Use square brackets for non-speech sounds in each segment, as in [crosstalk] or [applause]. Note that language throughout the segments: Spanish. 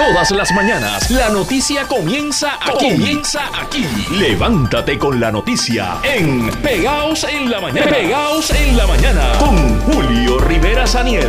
Todas las mañanas la noticia comienza aquí. Comienza aquí. Levántate con la noticia en Pegaos en la mañana. Pegaos en la mañana con Julio Rivera Saniel.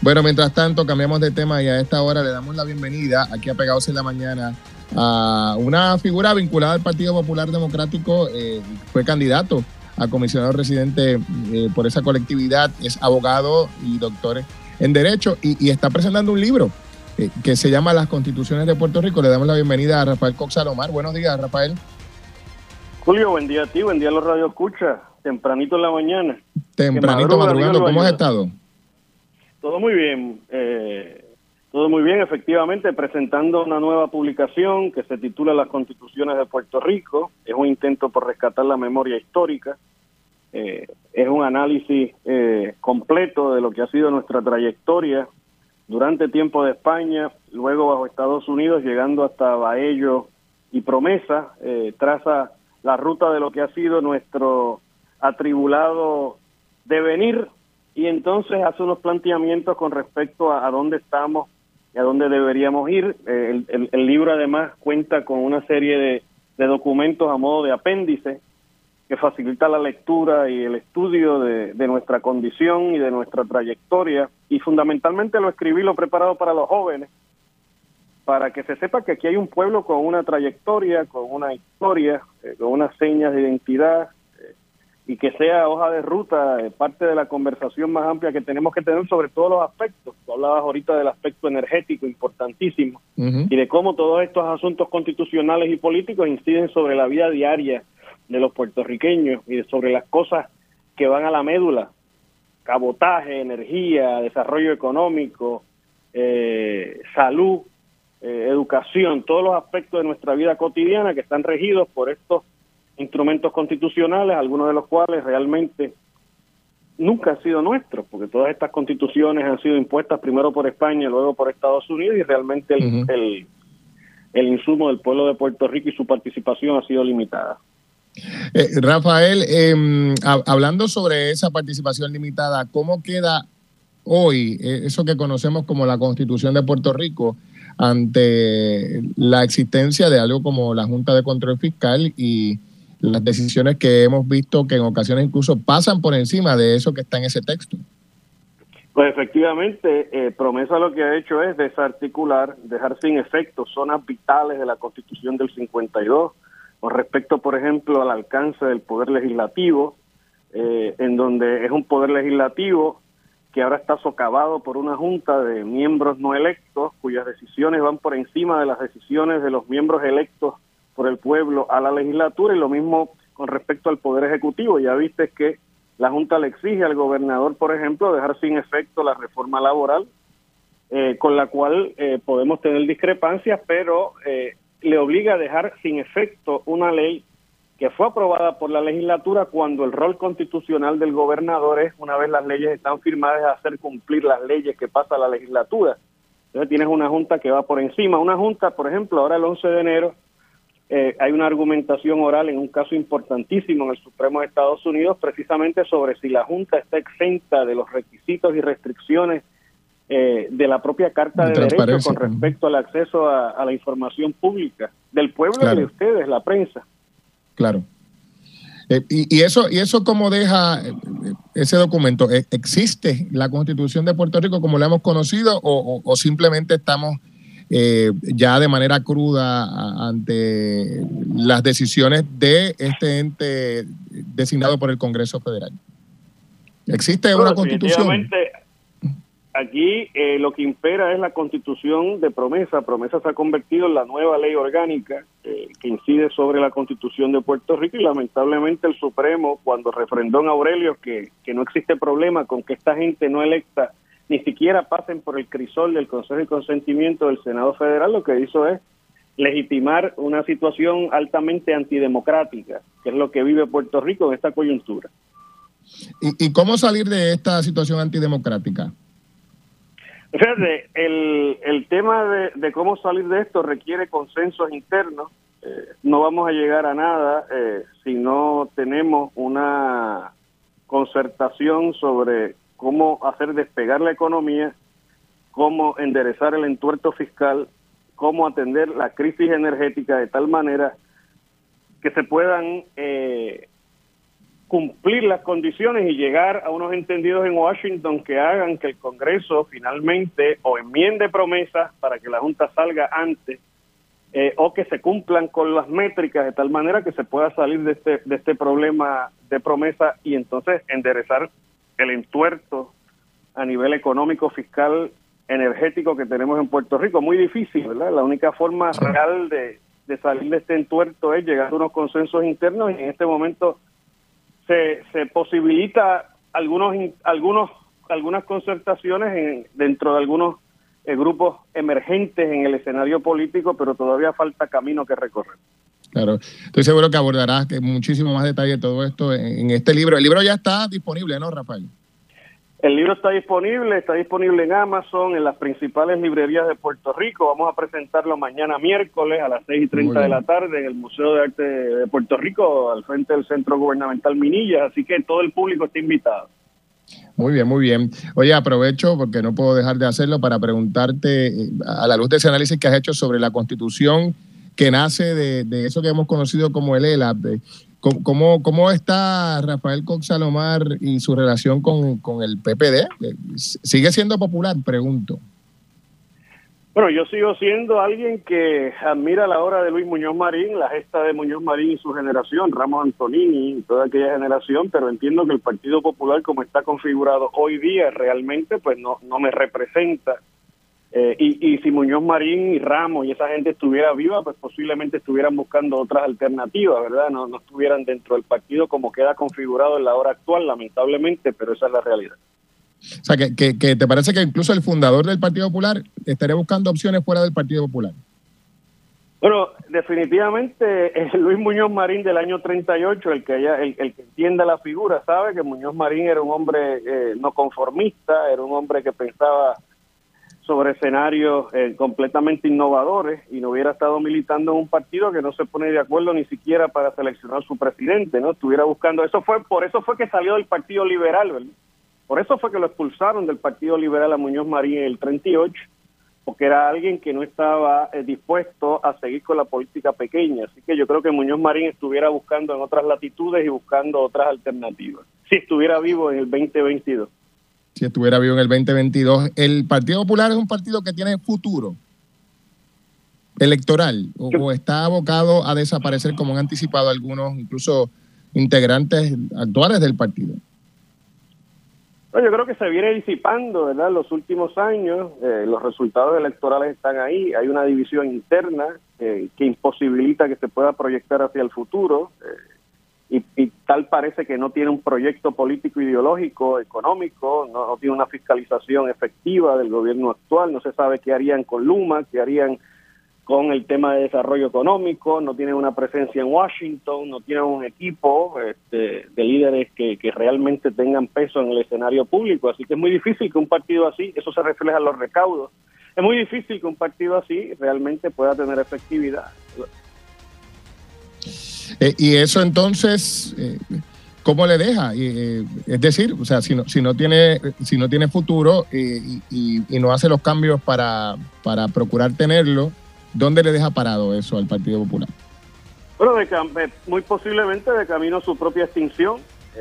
Bueno, mientras tanto, cambiamos de tema y a esta hora le damos la bienvenida aquí a Pegados en la Mañana a una figura vinculada al Partido Popular Democrático. Eh, fue candidato a comisionado residente eh, por esa colectividad, es abogado y doctor en Derecho y, está presentando un libro eh, que se llama Las Constituciones de Puerto Rico. Le damos la bienvenida a Rafael Cox Salomar. Buenos días, Rafael. Julio, buen día a ti, buen día a los Radio Escucha, tempranito en la mañana. Tempranito madrugando, ¿cómo has estado? Todo muy bien, eh, todo muy bien, efectivamente, presentando una nueva publicación que se titula Las Constituciones de Puerto Rico. Es un intento por rescatar la memoria histórica. Eh, es un análisis eh, completo de lo que ha sido nuestra trayectoria durante tiempo de España, luego bajo Estados Unidos, llegando hasta Baello y Promesa, traza la ruta de lo que ha sido nuestro atribulado devenir y entonces hace unos planteamientos con respecto a, dónde estamos y a dónde deberíamos ir. Eh, el, libro además cuenta con una serie de, documentos a modo de apéndice que facilita la lectura y el estudio de, nuestra condición y de nuestra trayectoria y fundamentalmente lo escribí, lo preparado para los jóvenes, para que se sepa que aquí hay un pueblo con una trayectoria, con una historia, eh, con unas señas de identidad, y que sea hoja de ruta, eh, parte de la conversación más amplia que tenemos que tener sobre todos los aspectos. Tú hablabas ahorita del aspecto energético importantísimo y de cómo todos estos asuntos constitucionales y políticos inciden sobre la vida diaria de los puertorriqueños y sobre las cosas que van a la médula, cabotaje, energía, desarrollo económico, eh, salud, eh, educación, todos los aspectos de nuestra vida cotidiana que están regidos por estos instrumentos constitucionales, algunos de los cuales realmente nunca han sido nuestros, porque todas estas constituciones han sido impuestas primero por España y luego por Estados Unidos y realmente el, el, insumo del pueblo de Puerto Rico y su participación ha sido limitada. Eh, Rafael, em, hablando sobre esa participación limitada, ¿cómo queda hoy eh, eso que conocemos como la Constitución de Puerto Rico ante la existencia de algo como la Junta de Control Fiscal y las decisiones que hemos visto que en ocasiones incluso pasan por encima de eso que está en ese texto. Pues efectivamente, eh, Promesa lo que ha hecho es desarticular, dejar sin efecto zonas vitales de la Constitución del 52, con respecto, por ejemplo, al alcance del poder legislativo, eh, en donde es un poder legislativo que ahora está socavado por una junta de miembros no electos, cuyas decisiones van por encima de las decisiones de los miembros electos por el pueblo a la legislatura y lo mismo con respecto al Poder Ejecutivo. Ya viste que la Junta le exige al gobernador, por ejemplo, dejar sin efecto la reforma laboral, eh, con la cual eh, podemos tener discrepancias, pero eh, le obliga a dejar sin efecto una ley que fue aprobada por la legislatura cuando el rol constitucional del gobernador es, una vez las leyes están firmadas, hacer cumplir las leyes que pasa la legislatura. Entonces tienes una junta que va por encima. Una junta, por ejemplo, ahora el 11 de enero eh, hay una argumentación oral en un caso importantísimo en el Supremo de Estados Unidos precisamente sobre si la Junta está exenta de los requisitos y restricciones eh, de la propia Carta de, Derechos con respecto al acceso a, la información pública del pueblo y de ustedes, la prensa. Claro. Eh, y, eso y eso cómo deja ese documento existe la Constitución de Puerto Rico como la hemos conocido o simplemente estamos eh, ya de manera cruda ante las decisiones de este ente designado por el Congreso Federal. ¿Existe una constitución? Aquí eh, lo que impera es la constitución de promesa. Promesa se ha convertido en la nueva ley orgánica eh, que incide sobre la constitución de Puerto Rico y lamentablemente el Supremo, cuando refrendó en Aurelio que, que no existe problema con que esta gente no electa ni siquiera pasen por el crisol del Consejo de Consentimiento del Senado Federal, lo que hizo es legitimar una situación altamente antidemocrática, que es lo que vive Puerto Rico en esta coyuntura. ¿Y, cómo salir de esta situación antidemocrática? Fíjate, el, el tema de, cómo salir de esto requiere consensos internos. Eh, no vamos a llegar a nada eh, si no tenemos una concertación sobre cómo hacer despegar la economía, cómo enderezar el entuerto fiscal, cómo atender la crisis energética de tal manera que se puedan eh, cumplir las condiciones y llegar a unos entendidos en Washington que hagan que el Congreso finalmente o enmiende promesas para que la Junta salga antes eh, o que se cumplan con las métricas de tal manera que se pueda salir de este, de este problema de promesa y entonces enderezar el entuerto a nivel económico, fiscal, energético que tenemos en Puerto Rico. Muy difícil, ¿verdad? La única forma real de, de salir de este entuerto es llegar a unos consensos internos y en este momento se, se posibilita algunos algunos algunas concertaciones en, dentro de algunos eh, grupos emergentes en el escenario político, pero todavía falta camino que recorrer. Claro, estoy seguro que abordarás muchísimo más detalle todo esto en, este libro. El libro ya está disponible, ¿no, Rafael? El libro está disponible, está disponible en Amazon, en las principales librerías de Puerto Rico. Vamos a presentarlo mañana miércoles a las 6 y 30 de la tarde en el Museo de Arte de Puerto Rico, al frente del Centro Gubernamental Minillas. Así que todo el público está invitado. Muy bien, muy bien. Oye, aprovecho, porque no puedo dejar de hacerlo, para preguntarte, eh, a la luz de ese análisis que has hecho sobre la constitución que nace de, de eso que hemos conocido como el ELAP, ¿Cómo, ¿Cómo, está Rafael Cox Salomar y su relación con, con, el PPD? ¿Sigue siendo popular? Pregunto. Bueno, yo sigo siendo alguien que admira la obra de Luis Muñoz Marín, la gesta de Muñoz Marín y su generación, Ramos Antonini toda aquella generación, pero entiendo que el Partido Popular, como está configurado hoy día, realmente pues no, no me representa eh, y, si Muñoz Marín y Ramos y esa gente estuviera viva, pues posiblemente estuvieran buscando otras alternativas, ¿verdad? No, no estuvieran dentro del partido como queda configurado en la hora actual, lamentablemente, pero esa es la realidad. O sea, que, que, te parece que incluso el fundador del Partido Popular estaría buscando opciones fuera del Partido Popular. Bueno, definitivamente es Luis Muñoz Marín del año 38, el que haya, el, que entienda la figura, sabe que Muñoz Marín era un hombre eh, no conformista, era un hombre que pensaba sobre escenarios eh, completamente innovadores y no hubiera estado militando en un partido que no se pone de acuerdo ni siquiera para seleccionar su presidente, ¿no? Estuviera buscando, eso fue, por eso fue que salió del Partido Liberal, ¿verdad? Por eso fue que lo expulsaron del Partido Liberal a Muñoz Marín en el 38, porque era alguien que no estaba eh, dispuesto a seguir con la política pequeña. Así que yo creo que Muñoz Marín estuviera buscando en otras latitudes y buscando otras alternativas, si estuviera vivo en el 2022 si estuviera vivo en el 2022. ¿El Partido Popular es un partido que tiene futuro electoral o, está abocado a desaparecer como han anticipado algunos, incluso integrantes actuales del partido? yo creo que se viene disipando, ¿verdad? Los últimos años, eh, los resultados electorales están ahí, hay una división interna eh, que imposibilita que se pueda proyectar hacia el futuro. Eh, y, tal parece que no tiene un proyecto político, ideológico, económico, no, tiene una fiscalización efectiva del gobierno actual, no se sabe qué harían con Luma, qué harían con el tema de desarrollo económico, no tienen una presencia en Washington, no tienen un equipo este, de líderes que, que, realmente tengan peso en el escenario público. Así que es muy difícil que un partido así, eso se refleja en los recaudos, es muy difícil que un partido así realmente pueda tener efectividad. Eh, y eso entonces, eh, ¿cómo le deja? Eh, es decir, o sea, si no, si no tiene, si no tiene futuro y, no hace los cambios para, para procurar tenerlo, ¿dónde le deja parado eso al Partido Popular? Bueno, de, muy posiblemente de camino a su propia extinción.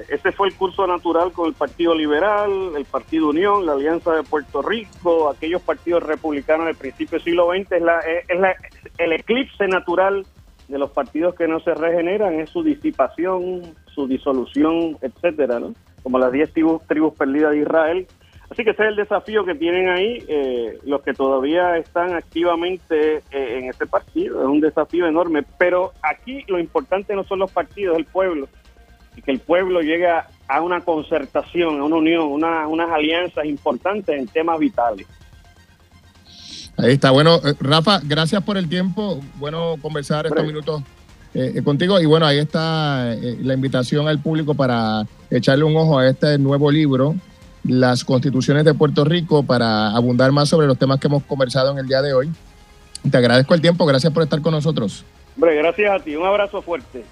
Ese fue el curso natural con el Partido Liberal, el Partido Unión, la Alianza de Puerto Rico, aquellos partidos republicanos del principio del siglo XX. Es, la, es la, el eclipse natural de los partidos que no se regeneran es su disipación, su disolución, etcétera, ¿no? Como las 10 tribus, tribus, perdidas de Israel. Así que ese es el desafío que tienen ahí eh, los que todavía están activamente eh, en ese partido. Es un desafío enorme. Pero aquí lo importante no son los partidos, el pueblo. Y que el pueblo llegue a una concertación, a una unión, una, unas alianzas importantes en temas vitales. Ahí está. Bueno, eh, Rafa, gracias por el tiempo. Bueno conversar estos minutos eh, contigo. Y bueno, ahí está eh, la invitación al público para echarle un ojo a este nuevo libro, Las Constituciones de Puerto Rico, para abundar más sobre los temas que hemos conversado en el día de hoy. Te agradezco el tiempo. Gracias por estar con nosotros. Hombre, gracias a ti. Un abrazo fuerte.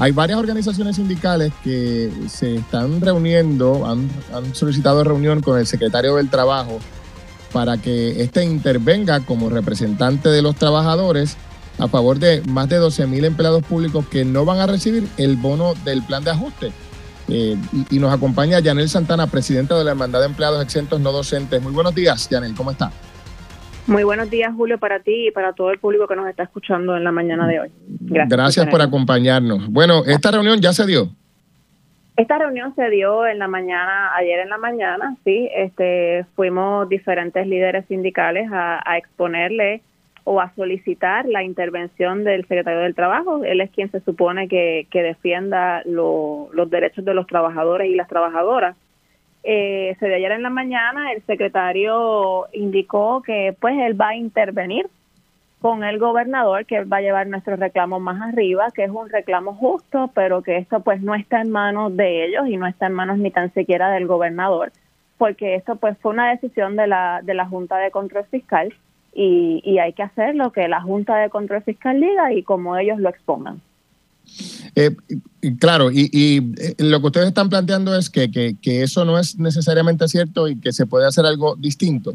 Hay varias organizaciones sindicales que se están reuniendo, han, solicitado reunión con el secretario del Trabajo para que éste intervenga como representante de los trabajadores a favor de más de 12 mil empleados públicos que no van a recibir el bono del plan de ajuste. Eh, y, nos acompaña Yanel Santana, presidenta de la Hermandad de Empleados Exentos No Docentes. Muy buenos días, Yanel, ¿cómo está? Muy buenos días, Julio, para ti y para todo el público que nos está escuchando en la mañana de hoy. Gracias, Gracias por acompañarnos. Bueno, esta reunión ya se dio. Esta reunión se dio en la mañana, ayer en la mañana, sí. Este, fuimos diferentes líderes sindicales a, exponerle o a solicitar la intervención del secretario del Trabajo. Él es quien se supone que, defienda los derechos de los trabajadores y las trabajadoras. Eh, se dio ayer en la mañana, el secretario indicó que pues él va a intervenir con el gobernador que va a llevar nuestro reclamo más arriba, que es un reclamo justo, pero que esto pues no está en manos de ellos y no está en manos ni tan siquiera del gobernador, porque esto pues fue una decisión de la, de la Junta de Control Fiscal y, y hay que hacer lo que la Junta de Control Fiscal diga y como ellos lo expongan. Eh, claro, y, y, eh, lo que ustedes están planteando es que, que, eso no es necesariamente cierto y que se puede hacer algo distinto.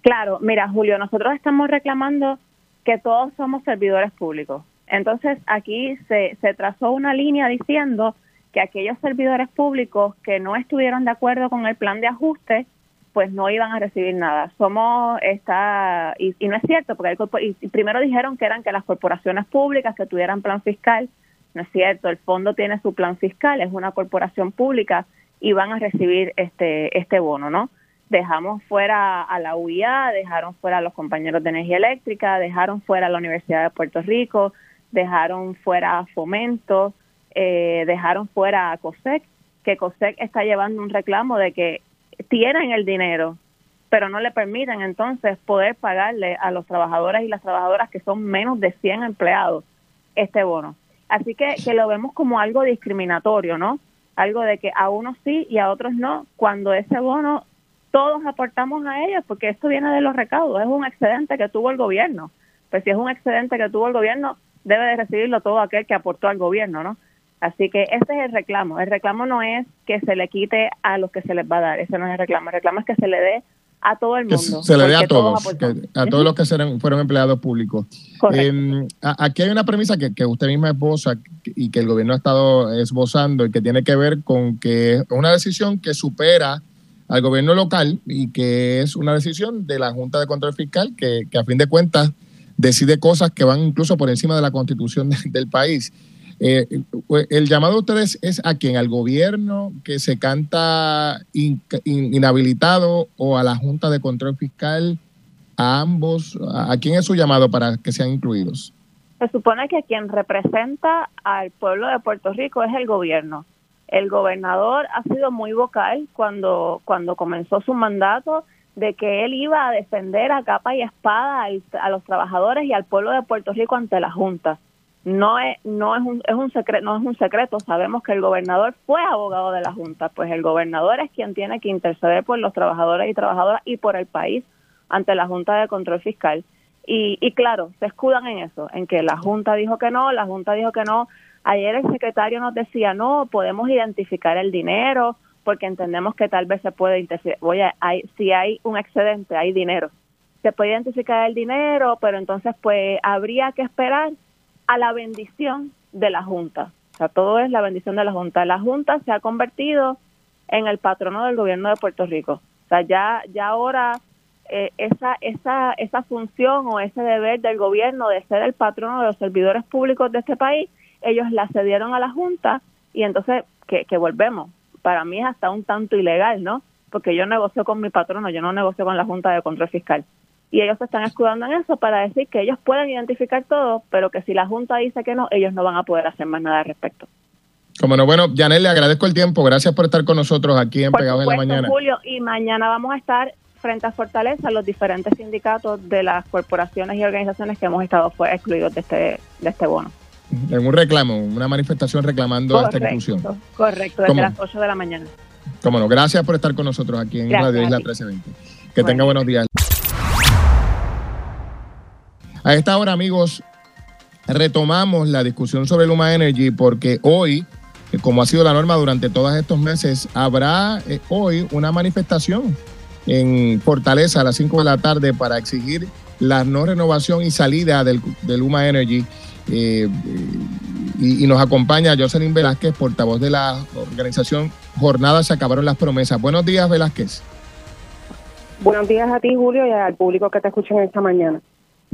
Claro, mira, Julio, nosotros estamos reclamando que todos somos servidores públicos. Entonces, aquí se, se trazó una línea diciendo que aquellos servidores públicos que no estuvieron de acuerdo con el plan de ajuste, pues no iban a recibir nada. Somos esta, y, no es cierto, porque y primero dijeron que eran que las corporaciones públicas que tuvieran plan fiscal, no es cierto, el fondo tiene su plan fiscal, es una corporación pública y van a recibir este, este bono, ¿no? dejamos fuera a la UIA, dejaron fuera a los compañeros de energía eléctrica, dejaron fuera a la Universidad de Puerto Rico, dejaron fuera a Fomento, eh, dejaron fuera a COSEC, que COSEC está llevando un reclamo de que tienen el dinero, pero no le permiten entonces poder pagarle a los trabajadores y las trabajadoras que son menos de 100 empleados este bono. Así que, que lo vemos como algo discriminatorio, ¿no? Algo de que a unos sí y a otros no, cuando ese bono todos aportamos a ellos porque esto viene de los recaudos, es un excedente que tuvo el gobierno. Pues si es un excedente que tuvo el gobierno, debe de recibirlo todo aquel que aportó al gobierno, ¿no? Así que ese es el reclamo. El reclamo no es que se le quite a los que se les va a dar, ese no es el reclamo. El reclamo es que se le dé a todo el mundo. se le dé a todos, a todos los que fueron empleados públicos. Eh, aquí hay una premisa que, que, usted misma esboza y que el gobierno ha estado esbozando y que tiene que ver con que es una decisión que supera al gobierno local y que es una decisión de la Junta de Control Fiscal que, a fin de cuentas decide cosas que van incluso por encima de la constitución [laughs] del país. Eh, el llamado a ustedes es a quien, al gobierno que se canta inhabilitado o a la Junta de Control Fiscal, a ambos, ¿a quién es su llamado para que sean incluidos? Se supone que quien representa al pueblo de Puerto Rico es el gobierno. El gobernador ha sido muy vocal cuando, cuando comenzó su mandato de que él iba a defender a capa y espada a los trabajadores y al pueblo de Puerto Rico ante la Junta. No es, no es un, es un secreto, no es un secreto, sabemos que el gobernador fue abogado de la Junta, pues el gobernador es quien tiene que interceder por los trabajadores y trabajadoras y por el país ante la Junta de Control Fiscal. Y, y claro, se escudan en eso, en que la Junta dijo que no, la Junta dijo que no, Ayer el secretario nos decía, no, podemos identificar el dinero porque entendemos que tal vez se puede identificar, oye, hay, si hay un excedente, hay dinero. Se puede identificar el dinero, pero entonces pues habría que esperar a la bendición de la Junta. O sea, todo es la bendición de la Junta. La Junta se ha convertido en el patrono del gobierno de Puerto Rico. O sea, ya, ya ahora eh, esa, esa, esa función o ese deber del gobierno de ser el patrono de los servidores públicos de este país ellos la cedieron a la Junta y entonces que, volvemos. Para mí es hasta un tanto ilegal, ¿no? Porque yo negocio con mi patrono, yo no negocio con la Junta de Control Fiscal. Y ellos se están escudando en eso para decir que ellos pueden identificar todo, pero que si la Junta dice que no, ellos no van a poder hacer más nada al respecto. Como no, bueno, Janel, le agradezco el tiempo. Gracias por estar con nosotros aquí en Pegados en la Mañana. Julio, y mañana vamos a estar frente a Fortaleza los diferentes sindicatos de las corporaciones y organizaciones que hemos estado fue excluidos de este, de este bono en un reclamo, una manifestación reclamando esta inclusión. Correcto, desde las 8 de la mañana. Cómo no, gracias por estar con nosotros aquí en Radio Isla 1320. Que tenga buenos días. A esta hora, amigos, retomamos la discusión sobre Luma Energy porque hoy, eh, como ha sido la norma durante todos estos meses, habrá eh, hoy una manifestación en Fortaleza a las 5 de la tarde para exigir la no renovación y salida del, de Luma Energy. Eh, y, y, nos acompaña Jocelyn Velázquez, portavoz de la organización Jornada Se Acabaron las Promesas. Buenos días, Velázquez. Buenos días a ti, Julio, y al público que te escucha esta mañana.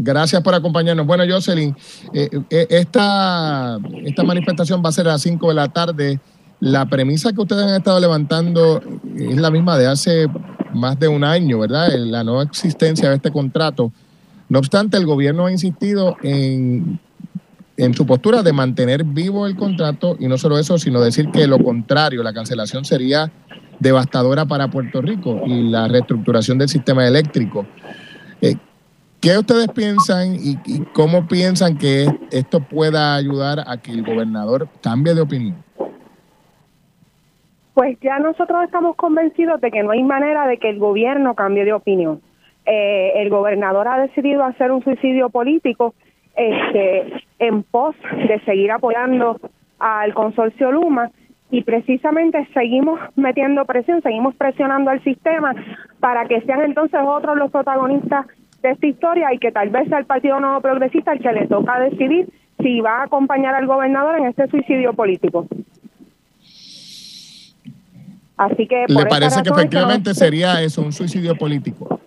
Gracias por acompañarnos. Bueno, Jocelyn, eh, eh, esta, esta manifestación va a ser a las 5 de la tarde. La premisa que ustedes han estado levantando es la misma de hace más de un año, ¿verdad? La no existencia de este contrato. No obstante, el gobierno ha insistido en, en su postura de mantener vivo el contrato y no solo eso, sino decir que lo contrario, la cancelación sería devastadora para Puerto Rico y la reestructuración del sistema eléctrico. Eh, ¿Qué ustedes piensan y, cómo piensan que esto pueda ayudar a que el gobernador cambie de opinión? Pues ya nosotros estamos convencidos de que no hay manera de que el gobierno cambie de opinión. Eh, el gobernador ha decidido hacer un suicidio político este, en pos de seguir apoyando al consorcio Luma y precisamente seguimos metiendo presión, seguimos presionando al sistema para que sean entonces otros los protagonistas de esta historia y que tal vez sea el Partido Nuevo Progresista el que le toca decidir si va a acompañar al gobernador en este suicidio político. Así que ¿Le parece que efectivamente sería eso, un suicidio político?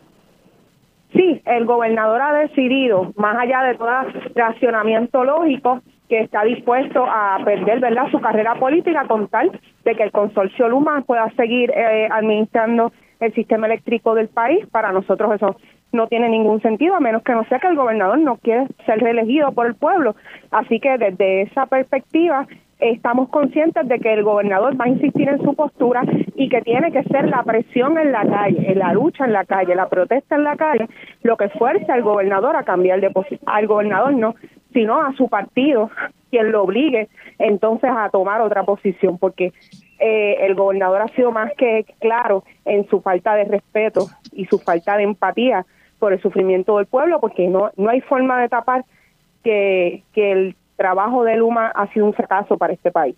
Sí, el gobernador ha decidido, más allá de todo racionamiento lógico, que está dispuesto a perder verdad su carrera política con tal de que el consorcio Luma pueda seguir eh, administrando el sistema eléctrico del país. Para nosotros eso no tiene ningún sentido, a menos que no sea que el gobernador no quiere ser reelegido por el pueblo. Así que desde esa perspectiva estamos conscientes de que el gobernador va a insistir en su postura y que tiene que ser la presión en la calle, la lucha en la calle, la protesta en la calle, lo que fuerce al gobernador a cambiar de posición, al gobernador no, sino a su partido, quien lo obligue entonces a tomar otra posición, porque eh, el gobernador ha sido más que claro en su falta de respeto y su falta de empatía por el sufrimiento del pueblo, porque no, no hay forma de tapar que, que el trabajo de Luma ha sido un fracaso para este país.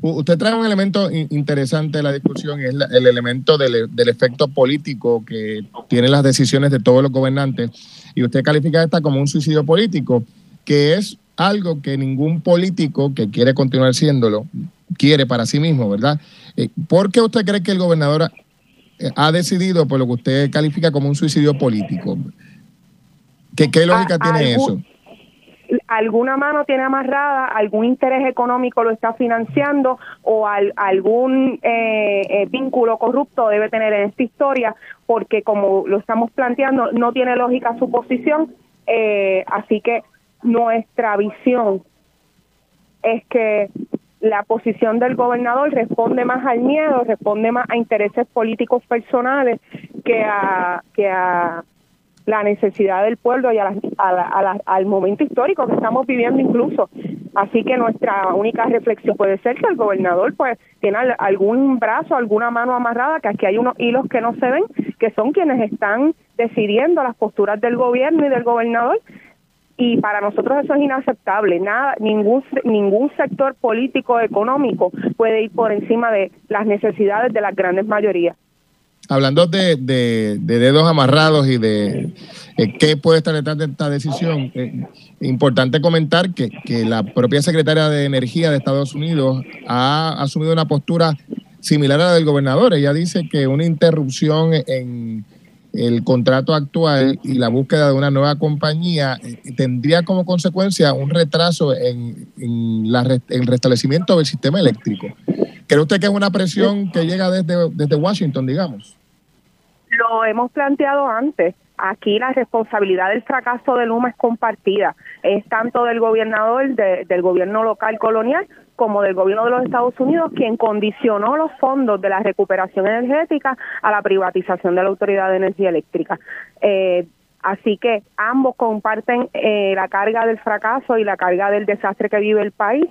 Usted trae un elemento interesante de la discusión, es la, el elemento del, del, efecto político que tienen las decisiones de todos los gobernantes, y usted califica esta como un suicidio político, que es algo que ningún político que quiere continuar siéndolo quiere para sí mismo, ¿verdad? Eh, ¿Por qué usted cree que el gobernador ha decidido por lo que usted califica como un suicidio político? ¿Qué, qué lógica a, tiene algún, eso? alguna mano tiene amarrada, algún interés económico lo está financiando o al, algún eh, eh, vínculo corrupto debe tener en esta historia, porque como lo estamos planteando, no tiene lógica su posición, eh, así que nuestra visión es que la posición del gobernador responde más al miedo, responde más a intereses políticos personales que a, que a la necesidad del pueblo y a a la, a la, al momento histórico que estamos viviendo incluso. Así que nuestra única reflexión puede ser que el gobernador pues tiene algún brazo, alguna mano amarrada, que aquí hay unos hilos que no se ven, que son quienes están decidiendo las posturas del gobierno y del gobernador y para nosotros eso es inaceptable. Nada, ningún ningún sector político económico puede ir por encima de las necesidades de las grandes mayorías. Hablando de, de, de dedos amarrados y de eh, qué puede estar detrás de esta decisión, eh, importante comentar que, que la propia secretaria de Energía de Estados Unidos ha asumido una postura similar a la del gobernador. Ella dice que una interrupción en el contrato actual y la búsqueda de una nueva compañía eh, tendría como consecuencia un retraso en, en, la, el restablecimiento del sistema eléctrico. ¿Cree usted que es una presión que llega desde, Washington, digamos? Lo hemos planteado antes. Aquí la responsabilidad del fracaso de Luma es compartida. Es tanto del gobernador, de, del gobierno local colonial, como del gobierno de los Estados Unidos, quien condicionó los fondos de la recuperación energética a la privatización de la Autoridad de Energía Eléctrica. Eh, así que ambos comparten eh, la carga del fracaso y la carga del desastre que vive el país.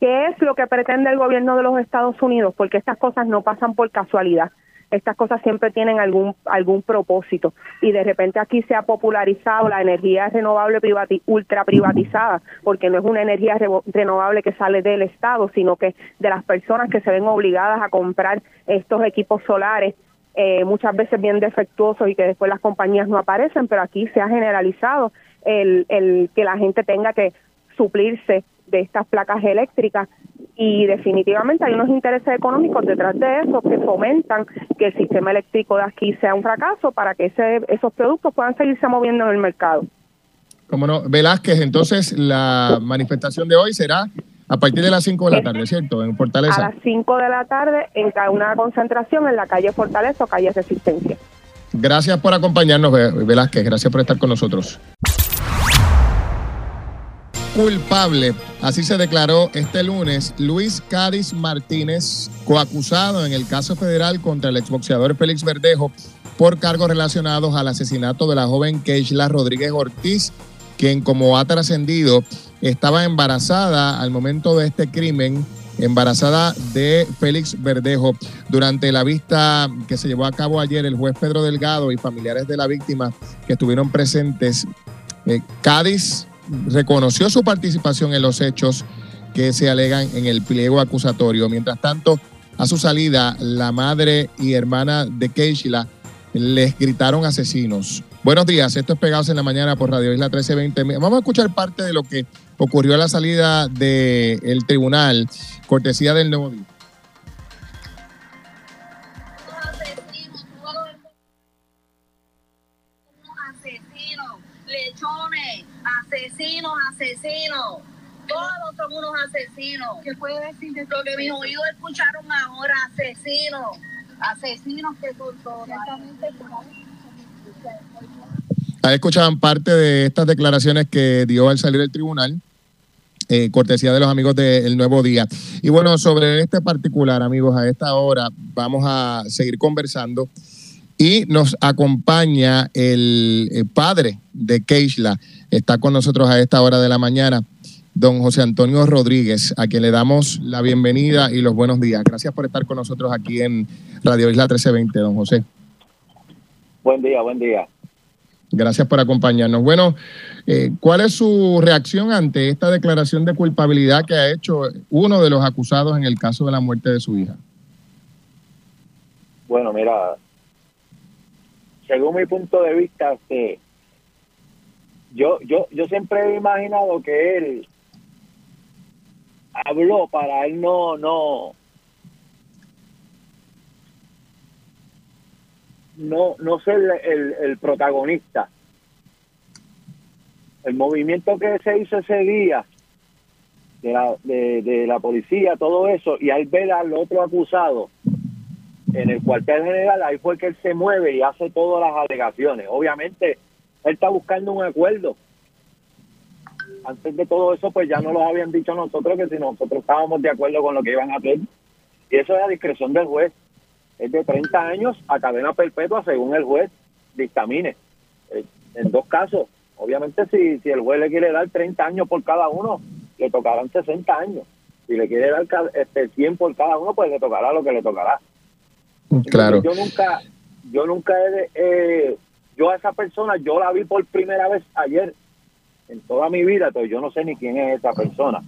¿Qué es lo que pretende el gobierno de los Estados Unidos? Porque estas cosas no pasan por casualidad. Estas cosas siempre tienen algún algún propósito. Y de repente aquí se ha popularizado la energía renovable ultra privatizada porque no es una energía renovable que sale del Estado sino que de las personas que se ven obligadas a comprar estos equipos solares eh, muchas veces bien defectuosos y que después las compañías no aparecen pero aquí se ha generalizado el, el que la gente tenga que suplirse de estas placas eléctricas y definitivamente hay unos intereses económicos detrás de eso que fomentan que el sistema eléctrico de aquí sea un fracaso para que ese, esos productos puedan seguirse moviendo en el mercado. Como no, Velázquez, entonces la manifestación de hoy será a partir de las 5 de la tarde, ¿cierto? En Fortaleza. A las 5 de la tarde en una concentración en la calle Fortaleza o calle Resistencia. Gracias por acompañarnos, Velázquez. Gracias por estar con nosotros culpable. Así se declaró este lunes Luis Cádiz Martínez, coacusado en el caso federal contra el exboxeador Félix Verdejo por cargos relacionados al asesinato de la joven Keishla Rodríguez Ortiz, quien como ha trascendido estaba embarazada al momento de este crimen, embarazada de Félix Verdejo. Durante la vista que se llevó a cabo ayer, el juez Pedro Delgado y familiares de la víctima que estuvieron presentes, eh, Cádiz reconoció su participación en los hechos que se alegan en el pliego acusatorio. Mientras tanto, a su salida, la madre y hermana de Keishla les gritaron asesinos. Buenos días, esto es Pegados en la Mañana por Radio Isla 1320. Vamos a escuchar parte de lo que ocurrió a la salida del tribunal, cortesía del Nuevo Día. Asesinos, asesinos. Todos son unos asesinos. ¿Qué puede decir de Lo que mis oídos escucharon ahora, asesinos. Asesinos que son totalmente Ahí escuchaban parte de estas declaraciones que dio al salir del tribunal. Eh, cortesía de los amigos del Nuevo Día. Y bueno, sobre este particular, amigos, a esta hora vamos a seguir conversando y nos acompaña el, el padre de Keishla, Está con nosotros a esta hora de la mañana don José Antonio Rodríguez, a quien le damos la bienvenida y los buenos días. Gracias por estar con nosotros aquí en Radio Isla 1320, don José. Buen día, buen día. Gracias por acompañarnos. Bueno, eh, ¿cuál es su reacción ante esta declaración de culpabilidad que ha hecho uno de los acusados en el caso de la muerte de su hija? Bueno, mira, según mi punto de vista, este, yo, yo, yo siempre he imaginado que él habló para él no, no, no, no ser el, el protagonista. El movimiento que se hizo ese día de la, de, la policía, todo eso, y al ver al otro acusado en el cuartel general, ahí fue que él se mueve y hace todas las alegaciones. Obviamente, él está buscando un acuerdo. Antes de todo eso, pues ya no lo habían dicho nosotros que si nosotros estábamos de acuerdo con lo que iban a hacer. Y eso es a discreción del juez. Es de 30 años a cadena perpetua según el juez dictamine. Eh, en dos casos. Obviamente si, si el juez le quiere dar 30 años por cada uno, le tocarán 60 años. Si le quiere dar este 100 por cada uno, pues le tocará lo que le tocará. Claro. yo nunca, yo nunca he, yo a esa persona, yo la vi por primera vez ayer en toda mi vida, entonces yo no sé ni quién es esa persona.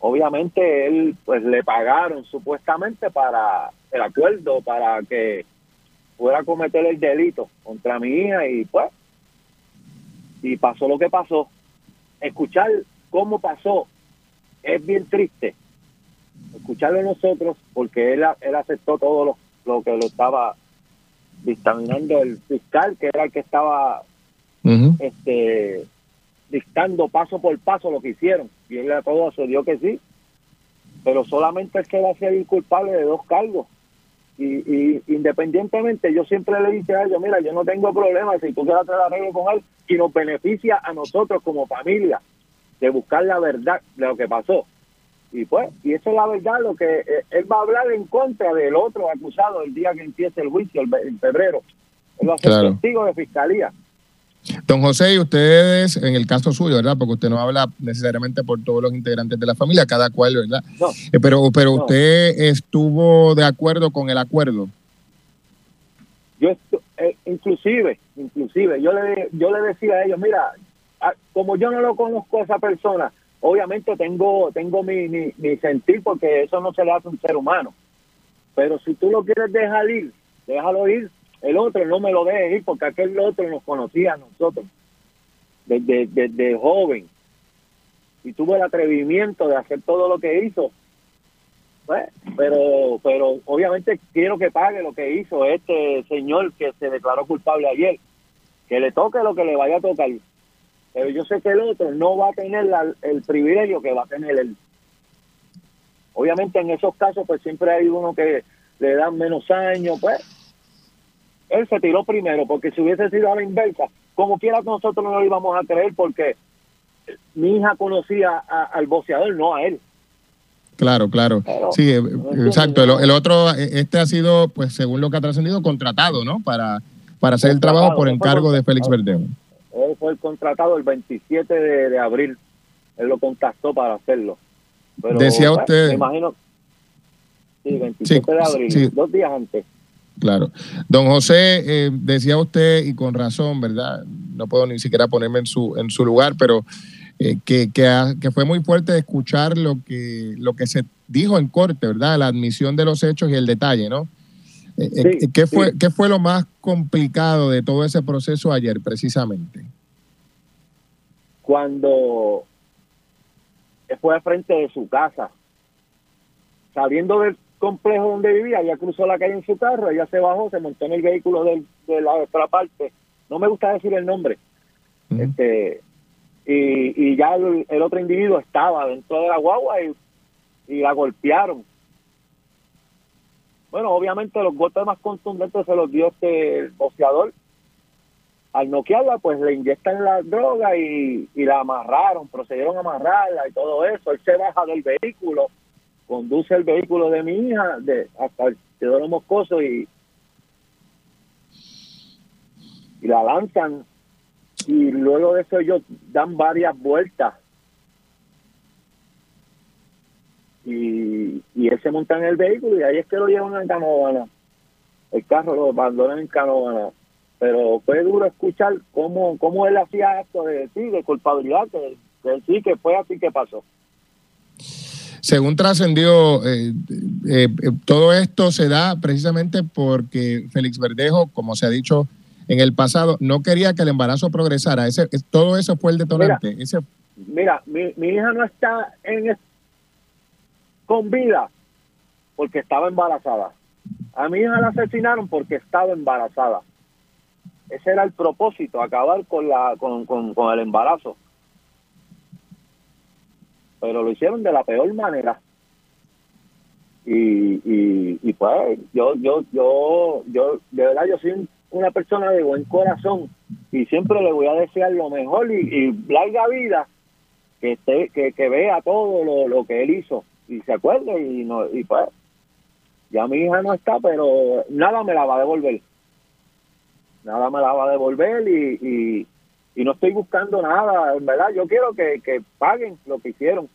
Obviamente él, pues le pagaron supuestamente para el acuerdo, para que fuera cometer el delito contra mi hija y pues, y pasó lo que pasó. Escuchar cómo pasó es bien triste. Escucharlo nosotros, porque él, él aceptó todo lo, lo que lo estaba dictaminando el fiscal, que era el que estaba este dictando paso por paso lo que hicieron. Y él a todo dio que sí, pero solamente es que va a ser culpable de dos cargos. Y, independientemente, yo siempre le dije a ellos, mira, yo no tengo problema si tú quieres hacer arreglo con él y nos beneficia a nosotros como familia de buscar la verdad de lo que pasó. Y pues, y eso es la verdad, lo que eh, él va a hablar en contra del otro acusado el día que empiece el juicio, el, en febrero. Él va a ser testigo de fiscalía. Don José, y ustedes, en el caso suyo, ¿verdad? Porque usted no habla necesariamente por todos los integrantes de la familia, cada cual, ¿verdad? No, eh, pero pero usted estuvo de acuerdo con el acuerdo. yo eh, inclusive, inclusive, yo le, yo le decía a ellos, mira, como yo no lo conozco a esa persona, obviamente tengo, tengo mi, mi, sentir porque eso no se le hace a un ser humano. Pero si tú lo quieres dejar ir, déjalo ir. El otro no me lo dejes ir porque aquel otro nos conocía a nosotros desde, desde joven y tuvo el atrevimiento de hacer todo lo que hizo. Pues, pero, pero obviamente quiero que pague lo que hizo este señor que se declaró culpable ayer. Que le toque lo que le vaya a tocar. Pero yo sé que el otro no va a tener el privilegio que va a tener él. Obviamente en esos casos pues siempre hay uno que le dan menos años, pues él se tiró primero, porque si hubiese sido a la inversa, como quiera nosotros no lo íbamos a creer porque mi hija conocía al boxeador, no a él. Claro, claro. sí, eh, exacto. El, otro, eh, este ha sido, pues según lo que ha trascendido, contratado, ¿no? Para, para hacer el trabajo por encargo de Félix Verdejo. Él fue contratado el 27 de, abril. Él lo contactó para hacerlo. Decía pues, usted. Me imagino. Sí, 27 de abril, dos días antes. Claro. Don José, eh, decía usted, y con razón, ¿verdad? No puedo ni siquiera ponerme en su, en su lugar, pero eh, que, que, fue muy fuerte escuchar lo que, lo que se dijo en corte, ¿verdad? La admisión de los hechos y el detalle, ¿no? Eh, ¿qué, fue, ¿Qué fue lo más complicado de todo ese proceso ayer, precisamente? Cuando fue al frente de su casa, sabiendo del complejo donde vivía, ella cruzó la calle en su carro, ella se bajó, se montó en el vehículo de la otra parte, no me gusta decir el nombre, este y, y ya el, otro individuo estaba dentro de la guagua y, y la golpearon. Bueno, obviamente los golpes más contundentes se los dio este boxeador. Al noquearla, pues le inyectan la droga y, y la amarraron, procedieron a amarrarla y todo eso. Él se baja del vehículo, conduce el vehículo de mi hija de, hasta el los Moscoso y, y la lanzan y luego de eso ellos dan varias vueltas y, y él se monta en el vehículo y ahí es que lo llevan a Canovana el carro lo abandonan en Canovana pero fue duro escuchar cómo, cómo él hacía esto de sí, de culpabilidad que, que sí que fue así que pasó según trascendió, eh, eh, eh, todo esto se da precisamente porque Félix Verdejo, como se ha dicho en el pasado, no quería que el embarazo progresara. Ese, todo eso fue el detonante. Mira, mi, hija no está en con vida porque estaba embarazada. A mi hija la asesinaron porque estaba embarazada. Ese era el propósito, acabar con, la, con, con el embarazo pero lo hicieron de la peor manera. Y, y, pues yo, yo, yo, yo, de verdad, yo soy una persona de buen corazón y siempre le voy a desear lo mejor y, larga vida, que, esté, que, que vea todo lo, lo que él hizo y se acuerde y, no, y pues ya mi hija no está, pero nada me la va a devolver. Nada me la va a devolver y, y no estoy buscando nada, en verdad, yo quiero que, que paguen lo que hicieron,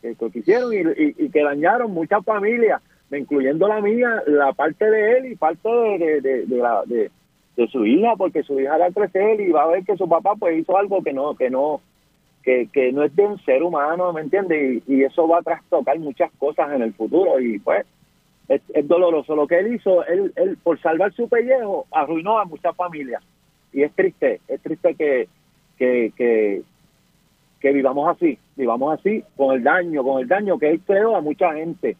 que, lo que hicieron y, que dañaron muchas familias, incluyendo la mía, la parte de él y parte de, de, de, la, de, su hija, porque su hija va a crecer y va a ver que su papá pues hizo algo que no, que no, que, que no es de un ser humano, ¿me entiendes? Y, eso va a trastocar muchas cosas en el futuro y pues es, doloroso. Lo que él hizo, él, él por salvar su pellejo, arruinó a muchas familias y es triste, es triste que, que, que, vivamos así, vivamos así con el daño, con el daño que él creó a mucha gente,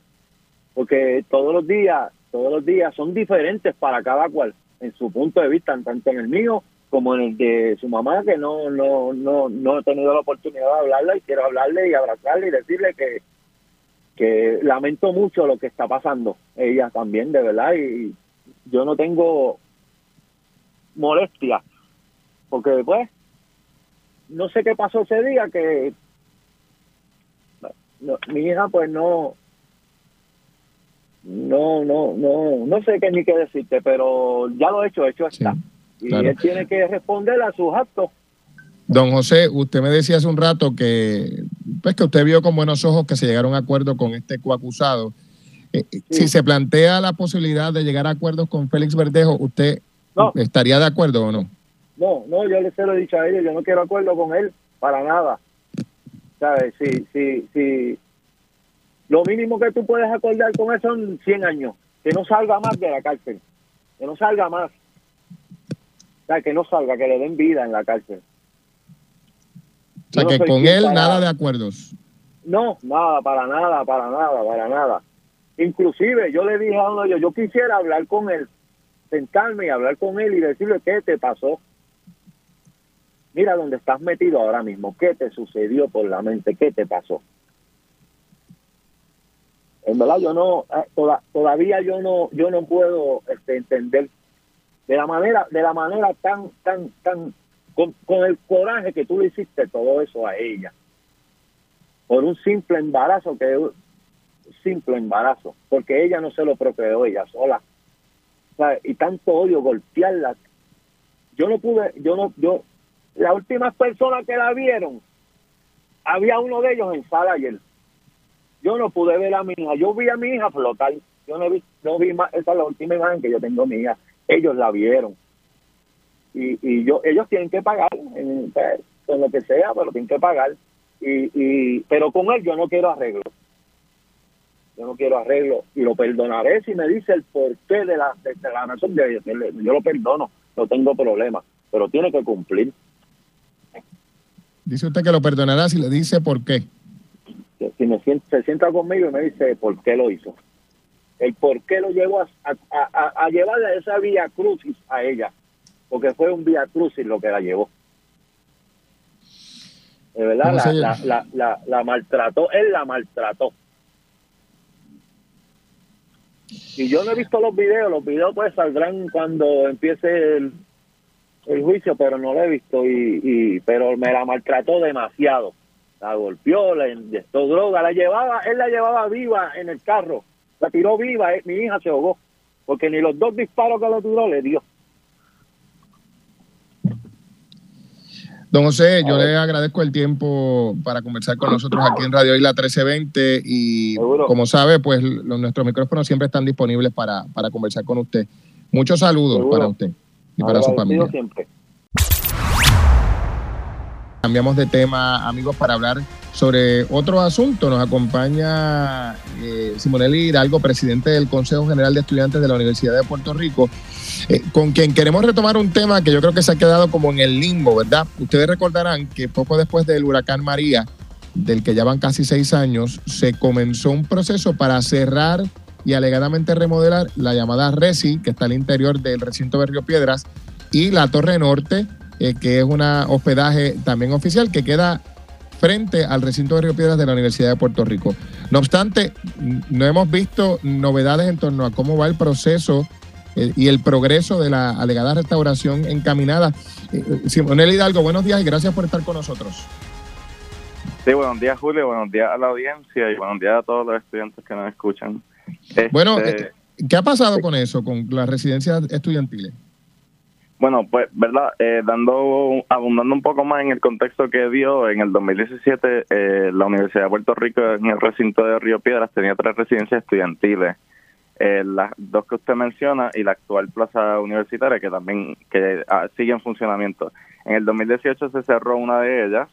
porque todos los días, todos los días son diferentes para cada cual, en su punto de vista, tanto en el mío como en el de su mamá, que no, no, no, no he tenido la oportunidad de hablarle y quiero hablarle y abrazarle y decirle que, que lamento mucho lo que está pasando, ella también, de verdad, y yo no tengo molestia, porque después, no sé qué pasó ese día que mi hija pues no, no, no, no, no sé qué ni qué decirte, pero ya lo he hecho, hecho está. Y él tiene que responder a sus actos. Don José, usted me decía hace un rato que, pues que usted vio con buenos ojos que se llegaron a acuerdo con este coacusado. Eh, si se plantea la posibilidad de llegar a acuerdos con Félix Verdejo, ¿usted estaría de acuerdo o no? No, no, yo se lo he dicho a ellos, yo no quiero acuerdo con él para nada. ¿Sabes? Si, si, si, lo mínimo que tú puedes acordar con él son 100 años, que no salga más de la cárcel, que no salga más. O sea, que no salga, que le den vida en la cárcel. O sea, que con él nada de acuerdos. No, nada, para nada, para nada, para nada. Inclusive yo le dije a uno de ellos, yo quisiera hablar con él, sentarme y hablar con él y decirle qué te pasó. Mira dónde estás metido ahora mismo, qué te sucedió por la mente, qué te pasó. En verdad yo no, eh, todavía yo no, yo no puedo este, entender de la manera, de la manera tan, tan, tan, con, con el coraje que tú le hiciste todo eso a ella por un simple embarazo que simple embarazo, porque ella no se lo procreó ella sola. Y tanto odio golpearla. Yo no pude, yo no, yo, las últimas personas que la vieron, había uno de ellos en sala ayer. Yo no pude ver a mi hija, yo vi a mi hija flotar. Yo no vi, no vi más, esa es la última imagen que yo tengo hija. Ellos la vieron. Y, y yo, ellos tienen que pagar, en, con lo que sea, pero tienen que pagar. Y, y, pero con él yo no quiero arreglo yo no quiero arreglo y lo perdonaré si me dice el porqué de la, de, la razón de, yo lo perdono, no tengo problema, pero tiene que cumplir. Dice usted que lo perdonará si le dice por qué. Si me se sienta conmigo y me dice por qué lo hizo. El por qué lo llevó a, a, a, llevarle a esa vía crucis a ella. Porque fue un vía crucis lo que la llevó. De verdad, la, la, la, la, la maltrató, él la maltrató y yo no he visto los videos, los videos pues saldrán cuando empiece el, juicio, pero no lo he visto y, y pero me la maltrató demasiado. La golpeó, le inyectó droga, la llevaba, él la llevaba viva en el carro, la tiró viva, eh, mi hija se ahogó, porque ni los dos disparos que le tiró le dio. Don José, yo le agradezco el tiempo para conversar con nosotros aquí en Radio Isla 1320 y como sabe, pues nuestros micrófonos siempre están disponibles para, para conversar con usted. Muchos saludos para usted y para su familia. Cambiamos de tema, amigos, para hablar sobre otro asunto. Nos acompaña eh, Simonelli Hidalgo, presidente del Consejo General de Estudiantes de la Universidad de Puerto Rico, eh, con quien queremos retomar un tema que yo creo que se ha quedado como en el limbo, ¿verdad? Ustedes recordarán que poco después del huracán María, del que ya van casi seis años, se comenzó un proceso para cerrar y alegadamente remodelar la llamada RESI, que está al interior del recinto de Piedras, y la Torre Norte, eh, que es un hospedaje también oficial que queda frente al recinto de Río Piedras de la Universidad de Puerto Rico. No obstante, no hemos visto novedades en torno a cómo va el proceso eh, y el progreso de la alegada restauración encaminada. Eh, Simonel Hidalgo, buenos días y gracias por estar con nosotros. Sí, buenos días Julio, buenos días a la audiencia y buenos días a todos los estudiantes que nos escuchan. bueno, este, ¿qué ha pasado con eso, con las residencias estudiantiles? Bueno, pues, ¿verdad? Eh, dando, abundando un poco más en el contexto que dio, en el 2017 eh, la Universidad de Puerto Rico en el recinto de Río Piedras tenía tres residencias estudiantiles. Eh, las dos que usted menciona y la actual plaza universitaria que también que ah, sigue en funcionamiento. En el 2018 se cerró una de ellas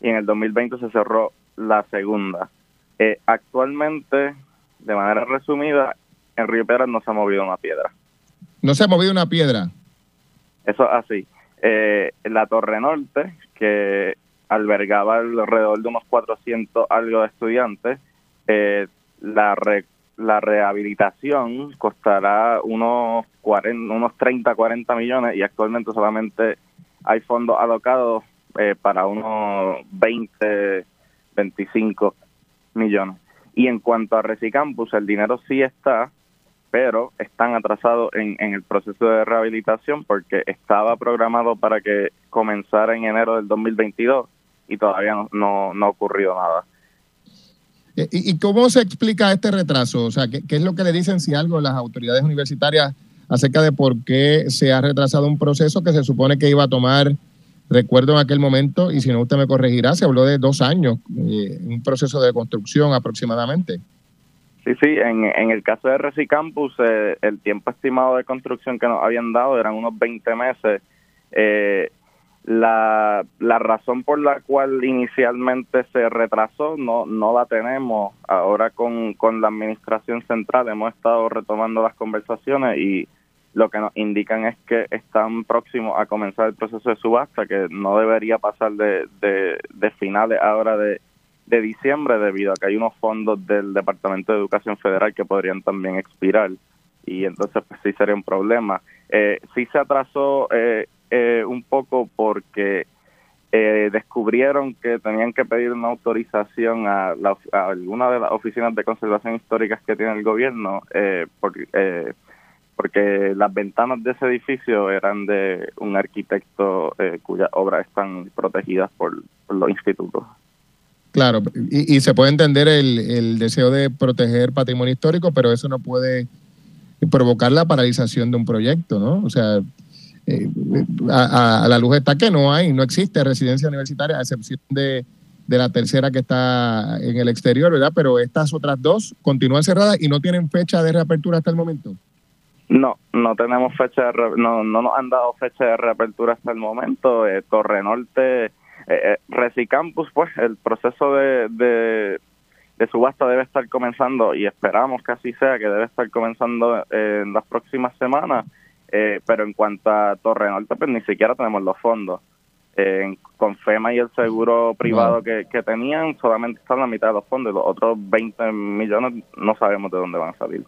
y en el 2020 se cerró la segunda. Eh, actualmente, de manera resumida, en Río Piedras no se ha movido una piedra. ¿No se ha movido una piedra? Eso así. Eh, la Torre Norte, que albergaba alrededor de unos 400 algo de estudiantes, eh, la, la rehabilitación costará unos, 40, unos 30, 40 millones y actualmente solamente hay fondos alocados eh, para unos 20, 25 millones. Y en cuanto a Recicampus, el dinero sí está, pero están atrasados en, el proceso de rehabilitación porque estaba programado para que comenzara en enero del 2022 y todavía no, no, no ha nada. Eh, ¿Y, cómo se explica este retraso? O sea, ¿qué, es lo que le dicen si algo las autoridades universitarias acerca de por qué se ha retrasado un proceso que se supone que iba a tomar, recuerdo en aquel momento, y si no usted me corregirá, se habló de dos años, eh, un proceso de construcción aproximadamente. Sí, sí, en, en el caso de Recicampus, eh, el tiempo estimado de construcción que nos habían dado eran unos 20 meses. Eh, la, la razón por la cual inicialmente se retrasó no, no la tenemos. Ahora con, con la administración central hemos estado retomando las conversaciones y lo que nos indican es que están próximos a comenzar el proceso de subasta, que no debería pasar de, de, de finales ahora de, de diciembre debido a que hay unos fondos del Departamento de Educación Federal que podrían también expirar y entonces pues sí sería un problema. Eh, sí se atrasó eh, eh, un poco porque eh, descubrieron que tenían que pedir una autorización a, la, alguna de las oficinas de conservación históricas que tiene el gobierno eh, porque, eh, porque las ventanas de ese edificio eran de un arquitecto cuyas obras están protegidas por los institutos. Claro, y, y se puede entender el, el, deseo de proteger patrimonio histórico, pero eso no puede provocar la paralización de un proyecto, ¿no? O sea, eh, a, a, la luz está que no hay, no existe residencia universitaria, a excepción de, de la tercera que está en el exterior, ¿verdad? Pero estas otras dos continúan cerradas y no tienen fecha de reapertura hasta el momento. No, no tenemos fecha de re, no, no nos han dado fecha de reapertura hasta el momento. Eh, Torre Norte eh, eh, Recicampus, pues el proceso de, de, de, subasta debe estar comenzando y esperamos que así sea, que debe estar comenzando eh, en las próximas semanas. Eh, pero en cuanto a Torre Norte, pues ni siquiera tenemos los fondos. Eh, con FEMA y el seguro privado que, que, tenían, solamente están la mitad de los fondos. Los otros 20 millones no sabemos de dónde van a salir.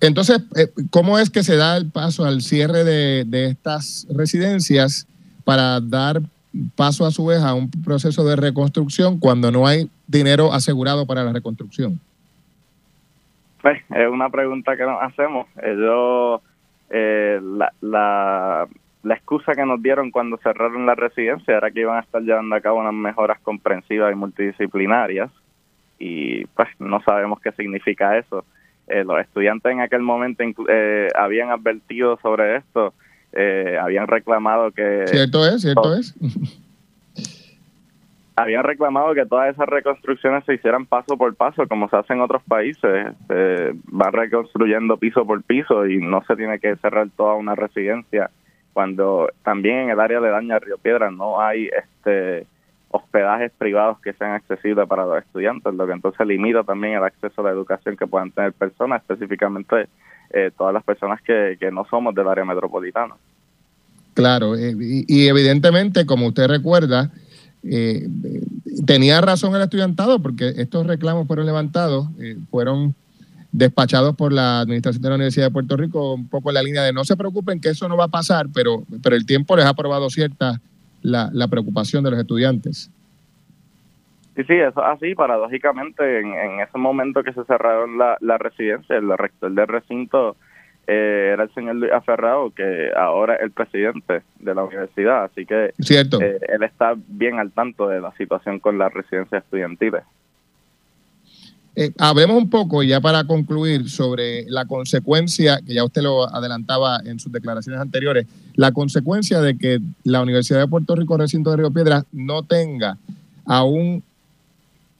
Entonces, ¿cómo es que se da el paso al cierre de, de estas residencias para dar paso a su vez a un proceso de reconstrucción cuando no hay dinero asegurado para la reconstrucción? Pues es una pregunta que nos hacemos. Ellos, eh, la, la, la excusa que nos dieron cuando cerraron la residencia era que iban a estar llevando a cabo unas mejoras comprensivas y multidisciplinarias y pues no sabemos qué significa eso. Eh, los estudiantes en aquel momento eh, habían advertido sobre esto eh, habían reclamado que... Cierto es, cierto todo, es. [laughs] habían reclamado que todas esas reconstrucciones se hicieran paso por paso, como se hace en otros países. Se va reconstruyendo piso por piso y no se tiene que cerrar toda una residencia. Cuando también en el área de Daña Río Piedra no hay este hospedajes privados que sean accesibles para los estudiantes, lo que entonces limita también el acceso a la educación que puedan tener personas, específicamente eh, todas las personas que, que, no somos del área metropolitana. Claro, eh, y, evidentemente, como usted recuerda, eh, tenía razón el estudiantado porque estos reclamos fueron levantados, eh, fueron despachados por la Administración de la Universidad de Puerto Rico, un poco en la línea de no se preocupen que eso no va a pasar, pero, pero el tiempo les ha probado cierta la, la preocupación de los estudiantes. Sí, sí, eso así, paradójicamente, en, en, ese momento que se cerraron la, la residencia, el rector del recinto eh, era el señor Luis Aferrado, que ahora es el presidente de la universidad, así que Cierto. Eh, él está bien al tanto de la situación con las residencias estudiantiles. Eh, hablemos un poco, ya para concluir, sobre la consecuencia, que ya usted lo adelantaba en sus declaraciones anteriores, la consecuencia de que la Universidad de Puerto Rico, recinto de Río Piedra, no tenga aún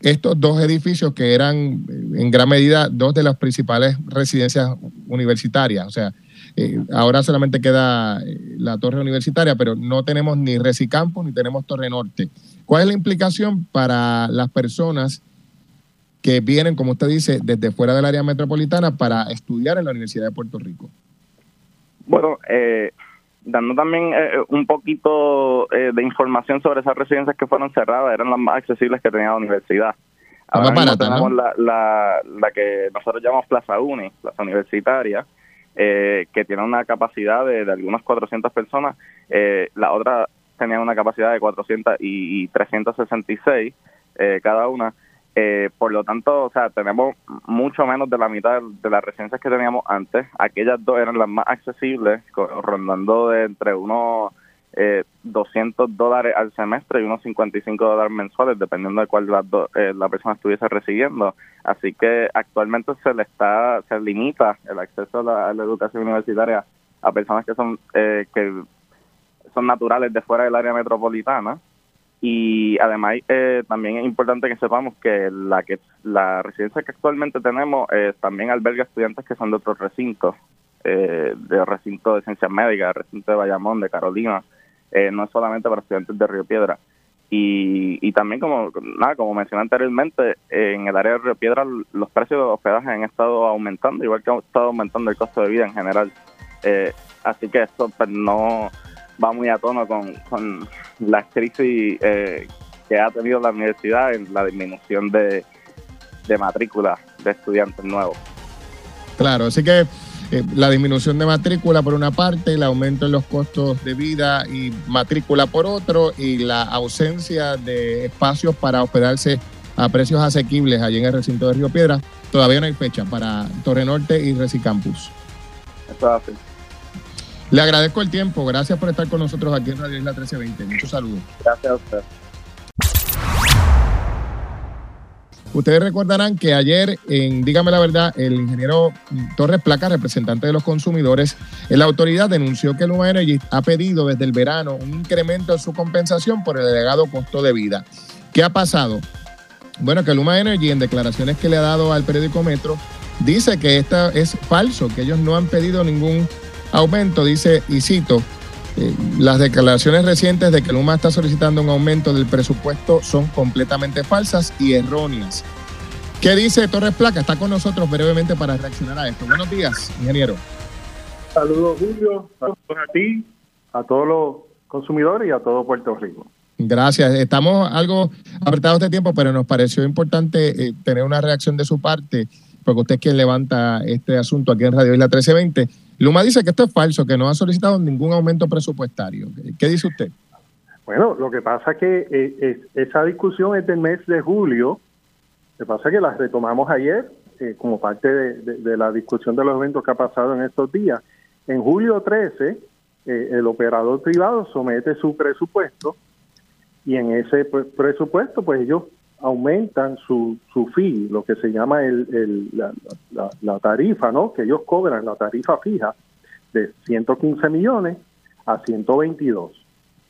estos dos edificios que eran en gran medida dos de las principales residencias universitarias. O sea, eh, ahora solamente queda eh, la torre universitaria, pero no tenemos ni Recicampo ni tenemos Torre Norte. ¿Cuál es la implicación para las personas que vienen, como usted dice, desde fuera del área metropolitana para estudiar en la Universidad de Puerto Rico? Bueno, eh, dando también eh, un poquito eh, de información sobre esas residencias que fueron cerradas, eran las más accesibles que tenía la universidad. Ahora barata, tenemos ¿no? la, la, la, que nosotros llamamos Plaza Uni, Plaza Universitaria, eh, que tiene una capacidad de, de algunas 400 personas. Eh, la otra tenía una capacidad de 400 y, y 366 cada una. Eh, por lo tanto, o sea, tenemos mucho menos de la mitad de las residencias que teníamos antes. Aquellas dos eran las más accesibles, rondando de entre unos eh, 200 dólares al semestre y unos 55 dólares mensuales, dependiendo de cuál la, eh, la persona estuviese recibiendo. Así que actualmente se le está, se limita el acceso a la, a la educación universitaria a personas que son eh, que son naturales de fuera del área metropolitana y además eh, también es importante que sepamos que la que la residencia que actualmente tenemos eh, también alberga estudiantes que son de otros recintos, eh, de recinto de ciencias médicas, recinto de Bayamón, de Carolina, eh, no es solamente para estudiantes de Río Piedra. Y, y también, como nada como mencioné anteriormente, en el área de Río Piedra los precios de hospedaje han estado aumentando, igual que ha estado aumentando el costo de vida en general. Eh, así que esto pues, no va muy a tono con, con la crisis eh, que ha tenido la universidad en la disminución de, de matrícula de estudiantes nuevos. Claro, así que eh, la disminución de matrícula por una parte, el aumento en los costos de vida y matrícula por otro, y la ausencia de espacios para hospedarse a precios asequibles allí en el recinto de Río Piedra. Todavía no hay fecha para Torre Norte y Recicampus. Eso es así. Le agradezco el tiempo. Gracias por estar con nosotros aquí en Radio Isla 1320. Muchos saludos. Gracias a usted. Ustedes recordarán que ayer, en Dígame la Verdad, el ingeniero Torres Placa, representante de los consumidores, en la autoridad denunció que Luma Energy ha pedido desde el verano un incremento en su compensación por el elevado costo de vida. ¿Qué ha pasado? Bueno, que Luma Energy, en declaraciones que le ha dado al periódico Metro, dice que esta es falso, que ellos no han pedido ningún aumento, dice, y cito, eh, las declaraciones recientes de que Luma está solicitando un aumento del presupuesto son completamente falsas y erróneas. ¿Qué dice Torres Placa? Está con nosotros brevemente para reaccionar a esto. Buenos días, ingeniero. Saludos, Julio. Saludos a ti, a todos los consumidores y a todo Puerto Rico. Gracias. Estamos algo apretados de tiempo, pero nos pareció importante eh, tener una reacción de su parte, porque usted es quien levanta este asunto aquí en Radio Isla 1320. Luma dice que esto es falso, que no ha solicitado ningún aumento presupuestario. ¿Qué dice usted? Bueno, lo que pasa es que eh, es- esa discusión es del mes de julio. Lo que pasa es que la retomamos ayer eh, como parte de, la discusión de los eventos que ha pasado en estos días. En julio 13, eh, el operador privado somete su presupuesto y en ese pues, presupuesto, pues ellos aumentan su, su fee, lo que se llama el, el- la, la- la tarifa, ¿no? Que ellos cobran, la tarifa fija, de 115 millones a 122.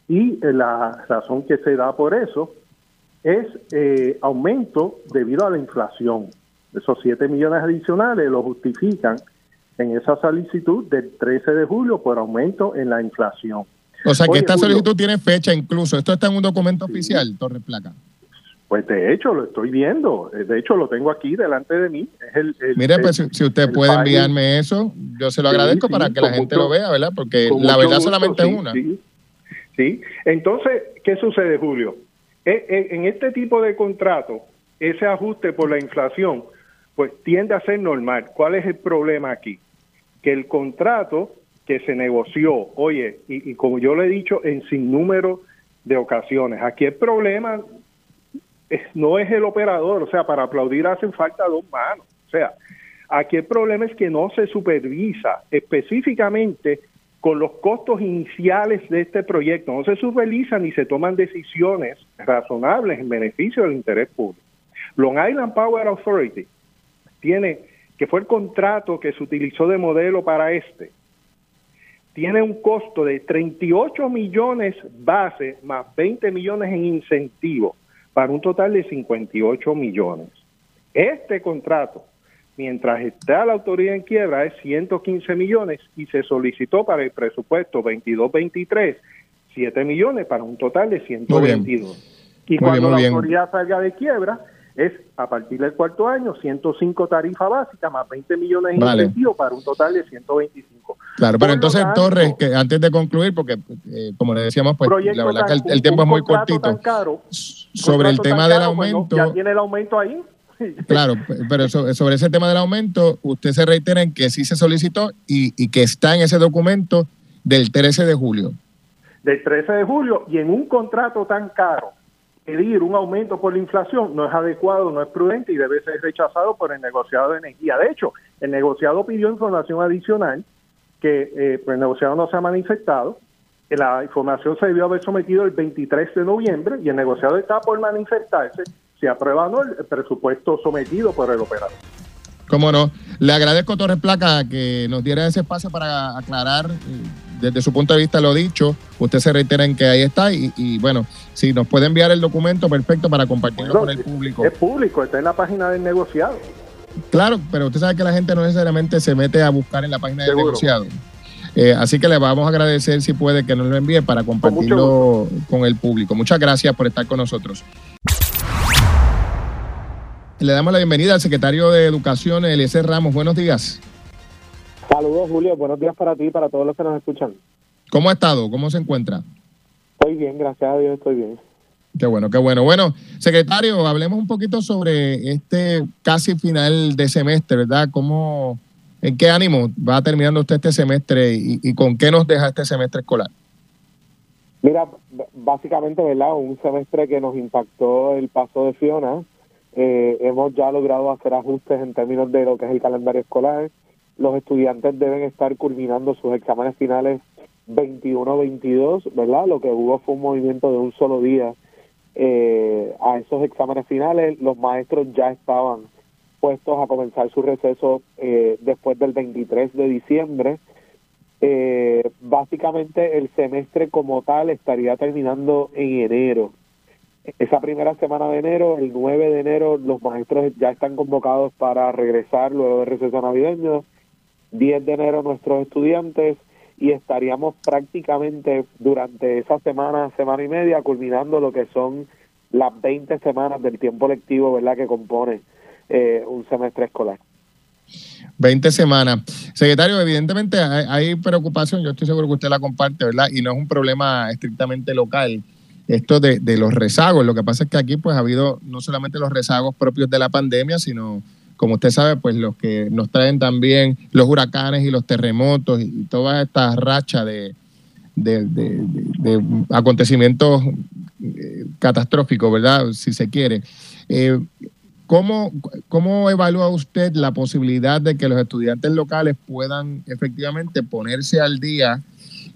Y eh, la razón que se da por eso es eh, aumento debido a la inflación. Esos 7 millones adicionales lo justifican en esa solicitud del 13 de julio por aumento en la inflación. O sea, que Oye, esta Julio. solicitud tiene fecha incluso. Esto está en un documento oficial, Torres Placa. Pues de hecho lo estoy viendo, Eh, de hecho lo tengo aquí delante de mí. Es el, el- Mire, el- pues si, usted puede enviarme eso, yo se lo agradezco sí, para que la gente lo vea, ¿verdad? Porque la verdad gusto, solamente sí, es una. Sí. Entonces, ¿qué sucede, Julio? Eh, eh, En este tipo de contrato, ese ajuste por la inflación, pues tiende a ser normal. ¿Cuál es el problema aquí? Que el contrato que se negoció, oye, y, y como yo le he dicho en sin número de ocasiones, aquí el problema no es el operador, o sea, para aplaudir hacen falta dos manos. O sea, aquí el problema es que no se supervisa específicamente con los costos iniciales de este proyecto, no se supervisan ni se toman decisiones razonables en beneficio del interés público. Long Island Power Authority tiene, que fue el contrato que se utilizó de modelo para este, tiene un costo de 38 millones base más 20 millones en incentivos para un total de 58 millones. Este contrato, mientras está la autoridad en quiebra, es 115 millones y se solicitó para el presupuesto 22-23 7 millones para un total de 122. Y Muy cuando bien, la bien. autoridad salga de quiebra, es a partir del cuarto año 105 tarifa básica más 20 millones en Vale. incentivos para un total de 125. Claro, pero Por entonces, tanto, Torres, que antes de concluir, porque eh, como le decíamos, pues la verdad tan- que el, tiempo es muy cortito. tan caro, Sobre el tema del aumento, ya tiene el aumento ahí. [laughs] claro, pero so- sobre ese tema del aumento, usted se reitera en que sí se solicitó y, y que está en ese documento del 13 de julio. del 13 de julio y en un contrato tan caro pedir un aumento por la inflación no es adecuado, no es prudente y debe ser rechazado por el negociado de energía. De hecho, el negociado pidió información adicional que eh, pues el negociado no se ha manifestado. La información se debió haber sometido el 23 de noviembre y el negociado está por manifestarse si aprueba o no el presupuesto sometido por el operador. Cómo no. Le agradezco, Torres Placa, que nos diera ese espacio para aclarar eh, desde su punto de vista lo dicho. Usted se reitera en que ahí está y, y, bueno, si nos puede enviar el documento, perfecto para compartirlo con el público. Es público, está en la página del negociado. Claro, pero usted sabe que la gente no necesariamente se mete a buscar en la página del Seguro. negociado. Eh, así que le vamos a agradecer si puede que nos lo envíe para compartirlo con el público. Muchas gracias por estar con nosotros. Le damos la bienvenida al secretario de Educación, Eliezer Ramos. Buenos días. Saludos, Julio. Buenos días para ti y para todos los que nos escuchan. ¿Cómo ha estado? ¿Cómo se encuentra? Estoy bien, gracias a Dios, estoy bien. Qué bueno, qué bueno. Bueno, secretario, hablemos un poquito sobre este casi final de semestre, ¿verdad? ¿Cómo, ¿En qué ánimo va terminando usted este semestre y, y con qué nos deja este semestre escolar? Mira, básicamente, ¿verdad? Un semestre que nos impactó el paso de Fiona. Eh, hemos ya logrado hacer ajustes en términos de lo que es el calendario escolar. Los estudiantes deben estar culminando sus exámenes finales 21-22, ¿verdad? Lo que hubo fue un movimiento de un solo día eh, a esos exámenes finales. Los maestros ya estaban puestos a comenzar su receso eh, después del 23 de diciembre. Eh, básicamente el semestre como tal estaría terminando en enero. Esa primera semana de enero, el 9 de enero, los maestros ya están convocados para regresar luego del receso navideño. 10 de enero nuestros estudiantes y estaríamos prácticamente durante esa semana, semana y media, culminando lo que son las 20 semanas del tiempo lectivo, ¿verdad?, que compone eh, un semestre escolar. 20 semanas. Secretario, evidentemente hay, hay preocupación, yo estoy seguro que usted la comparte, ¿verdad? Y no es un problema estrictamente local, esto de, los rezagos. Lo que pasa es que aquí pues ha habido no solamente los rezagos propios de la pandemia, sino, como usted sabe, pues los que nos traen también los huracanes y los terremotos y toda esta racha de- de acontecimientos eh, catastróficos, ¿verdad? Si se quiere. Eh, ¿Cómo, ¿Cómo evalúa usted la posibilidad de que los estudiantes locales puedan efectivamente ponerse al día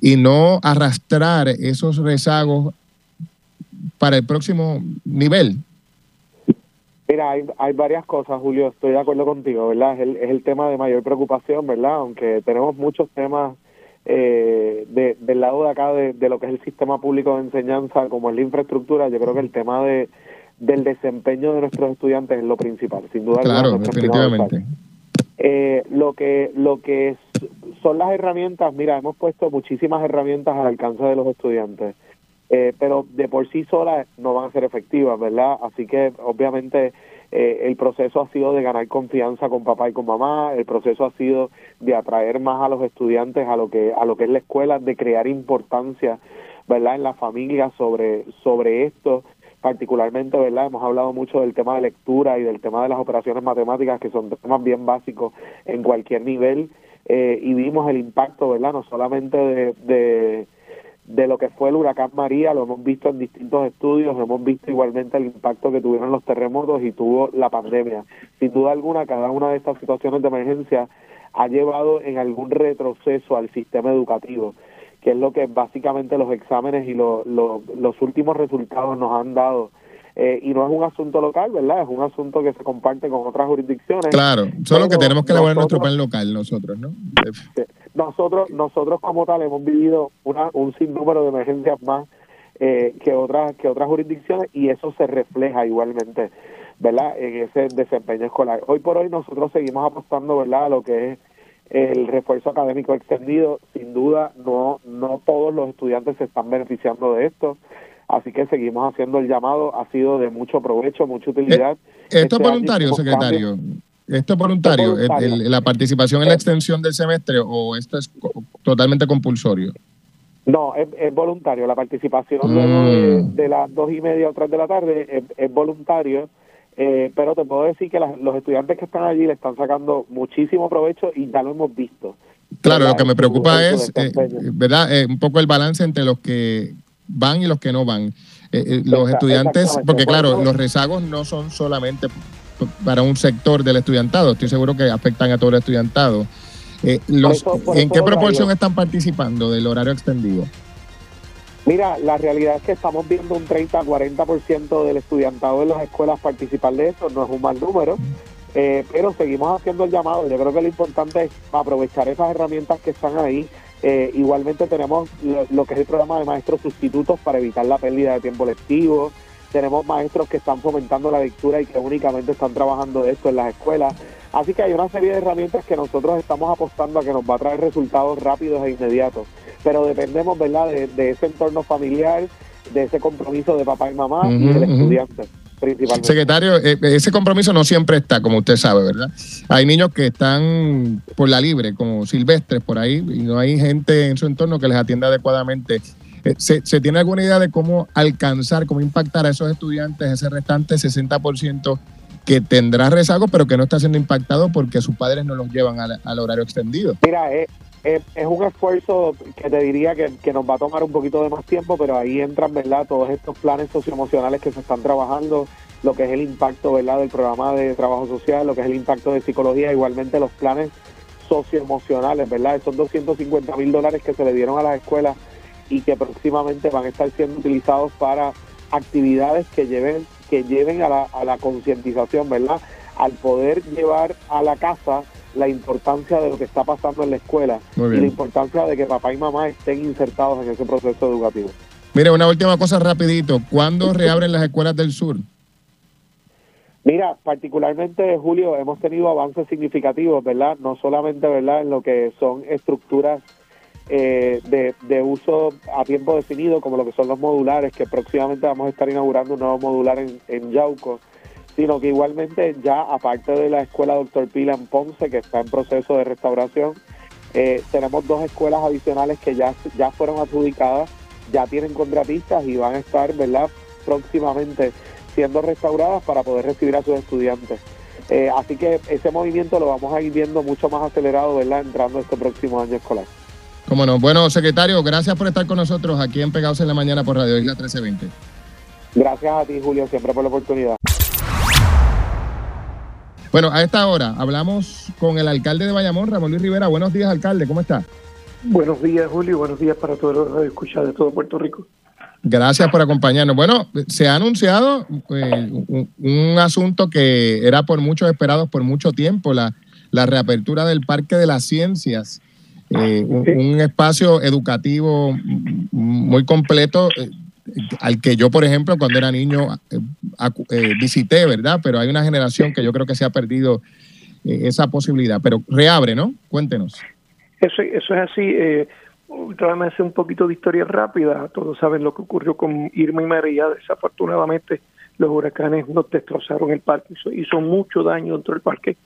y no arrastrar esos rezagos para el próximo nivel? Mira, hay, hay varias cosas, Julio, estoy de acuerdo contigo, ¿verdad? Es el, es el tema de mayor preocupación, ¿verdad? Aunque tenemos muchos temas eh, de, del lado de acá de, de lo que es el sistema público de enseñanza, como es la infraestructura, yo creo que el tema de del desempeño de nuestros estudiantes es lo principal, sin duda alguna, Claro, primer definitivamente. eh, lo que lo que es- son las herramientas, mira, hemos puesto muchísimas herramientas al alcance de los estudiantes, eh, pero de por sí solas no van a ser efectivas, ¿verdad? Así que obviamente eh, el proceso ha sido de ganar confianza con papá y con mamá, el proceso ha sido de atraer más a los estudiantes a lo que a lo que es la escuela, de crear importancia, ¿verdad? En la familia sobre sobre esto particularmente, ¿verdad? Hemos hablado mucho del tema de lectura y del tema de las operaciones matemáticas, que son temas bien básicos en cualquier nivel, eh, y vimos el impacto, ¿verdad? No solamente de, de, de lo que fue el huracán María, lo hemos visto en distintos estudios, hemos visto igualmente el impacto que tuvieron los terremotos y tuvo la pandemia. Sin duda alguna, cada una de estas situaciones de emergencia ha llevado en algún retroceso al sistema educativo que es lo que básicamente los exámenes y lo- lo- los últimos resultados nos han dado. Eh, y no es un asunto local, ¿verdad? Es un asunto que se comparte con otras jurisdicciones. Claro, solo que tenemos que elaborar nuestro plan local nosotros, ¿no? nosotros nosotros como tal hemos vivido una, un sinnúmero de emergencias más eh, que otras que otras jurisdicciones y eso se refleja igualmente verdad en ese desempeño escolar hoy por hoy nosotros seguimos apostando verdad a lo que es el refuerzo académico extendido sin duda no no todos los estudiantes se están beneficiando de esto así que seguimos haciendo el llamado ha sido de mucho provecho mucha utilidad Esto Este es año voluntario, secretario. Esto es voluntario, Esto es la participación en la extensión del semestre o esto es totalmente compulsorio. No, es, es voluntario. La participación Mm. de, de las dos y media o tres de la tarde es, es voluntario, eh, pero te puedo decir que las- los estudiantes que están allí le están sacando muchísimo provecho y ya lo hemos visto. Claro, ¿Verdad? lo que me preocupa es, eh. ¿verdad? Eh, un poco el balance entre los que van y los que no van. Eh, eh, los estudiantes, porque Por claro, los rezagos no son solamente para un sector del estudiantado, estoy seguro que afectan a todo el estudiantado. Eh, los, eso- por ¿En qué proporción están participando del horario extendido? Mira, la realidad es que estamos viendo un 30-40% del estudiantado en las escuelas participar de eso, no es un mal número. Eh, pero seguimos haciendo el llamado. Yo creo que lo importante es aprovechar esas herramientas que están ahí. Eh, igualmente tenemos lo, lo, que es el programa de maestros sustitutos para evitar la pérdida de tiempo lectivo. Tenemos maestros que están fomentando la lectura y que únicamente están trabajando esto en las escuelas. Así que hay una serie de herramientas que nosotros estamos apostando a que nos va a traer resultados rápidos e inmediatos. Pero dependemos, ¿verdad?, de, de ese entorno familiar, de ese compromiso de papá y mamá y del estudiante. Principalmente. Secretario, eh, ese compromiso no siempre está, como usted sabe, ¿verdad? Hay niños que están por la libre, como silvestres por ahí, y no hay gente en su entorno que les atienda adecuadamente. Eh, ¿Se, ¿Se, tiene alguna idea de cómo alcanzar, cómo impactar a esos estudiantes, ese restante 60% que tendrá rezago, pero que no está siendo impactado porque sus padres no los llevan al, al horario extendido? Mira, eh, es un esfuerzo que te diría que, que, nos va a tomar un poquito de más tiempo, pero ahí entran, ¿verdad? Todos estos planes socioemocionales que se están trabajando, lo que es el impacto, ¿verdad? Del programa de trabajo social, lo que es el impacto de psicología, igualmente los planes socioemocionales, ¿verdad? Esos 250 mil dólares que se le dieron a las escuelas y que próximamente van a estar siendo utilizados para actividades que lleven que lleven a la, a la concientización, ¿verdad? Al poder llevar a la casa la importancia de lo que está pasando en la escuela y la importancia de que papá y mamá estén insertados en ese proceso educativo. Mire, una última cosa rapidito. ¿Cuándo reabren las escuelas del sur? Mira, particularmente Julio, hemos tenido avances significativos, ¿verdad? No solamente, ¿verdad? En lo que son estructuras eh, de, de, uso a tiempo definido, como lo que son los modulares, que próximamente vamos a estar inaugurando un nuevo modular en, en Yauco, sino que igualmente ya, aparte de la escuela Doctor Pila en Ponce, que está en proceso de restauración, eh, tenemos dos escuelas adicionales que ya, ya fueron adjudicadas, ya tienen contratistas y van a estar, ¿verdad?, próximamente siendo restauradas para poder recibir a sus estudiantes. Eh, así que ese movimiento lo vamos a ir viendo mucho más acelerado, ¿verdad?, entrando este próximo año escolar. Cómo no. Bueno, secretario, gracias por estar con nosotros aquí en Pegados en la Mañana por Radio Isla 1320. Gracias a ti, Julio, siempre por la oportunidad. Bueno, a esta hora hablamos con el alcalde de Bayamón, Ramón Luis Rivera. Buenos días, alcalde, ¿cómo está? Buenos días, Julio. Buenos días para todos los escuchan de todo Puerto Rico. Gracias por acompañarnos. Bueno, se ha anunciado eh, un, un, asunto que era por muchos esperados por mucho tiempo, la, la reapertura del Parque de las Ciencias. Eh, un, un, espacio educativo muy completo eh, al que yo, por ejemplo, cuando era niño eh, visité, ¿verdad? Pero hay una generación que yo creo que se ha perdido esa posibilidad. Pero reabre, ¿no? Cuéntenos. Eso, eso es así. Eh, me hace un poquito de historia rápida. Todos saben lo que ocurrió con Irma y María. Desafortunadamente, los huracanes nos destrozaron el parque. Hizo, hizo mucho daño dentro del parque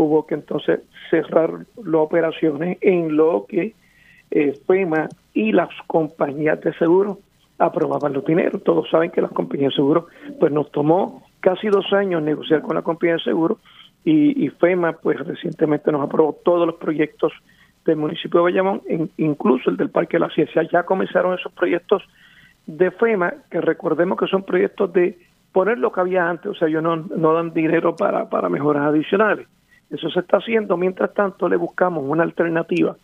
hubo que entonces cerrar las operaciones en lo que eh, FEMA y las compañías de seguro aprobaban los dineros. Todos saben que las compañías de seguro, pues nos tomó casi dos años negociar con la compañía de seguro y, y FEMA, pues recientemente nos aprobó todos los proyectos del municipio de Bayamón, incluso el del Parque de la Ciencia. Ya comenzaron esos proyectos de FEMA, que recordemos que son proyectos de poner lo que había antes, o sea, ellos no, no dan dinero para, para mejoras adicionales eso se está haciendo. Mientras tanto, le buscamos una alternativa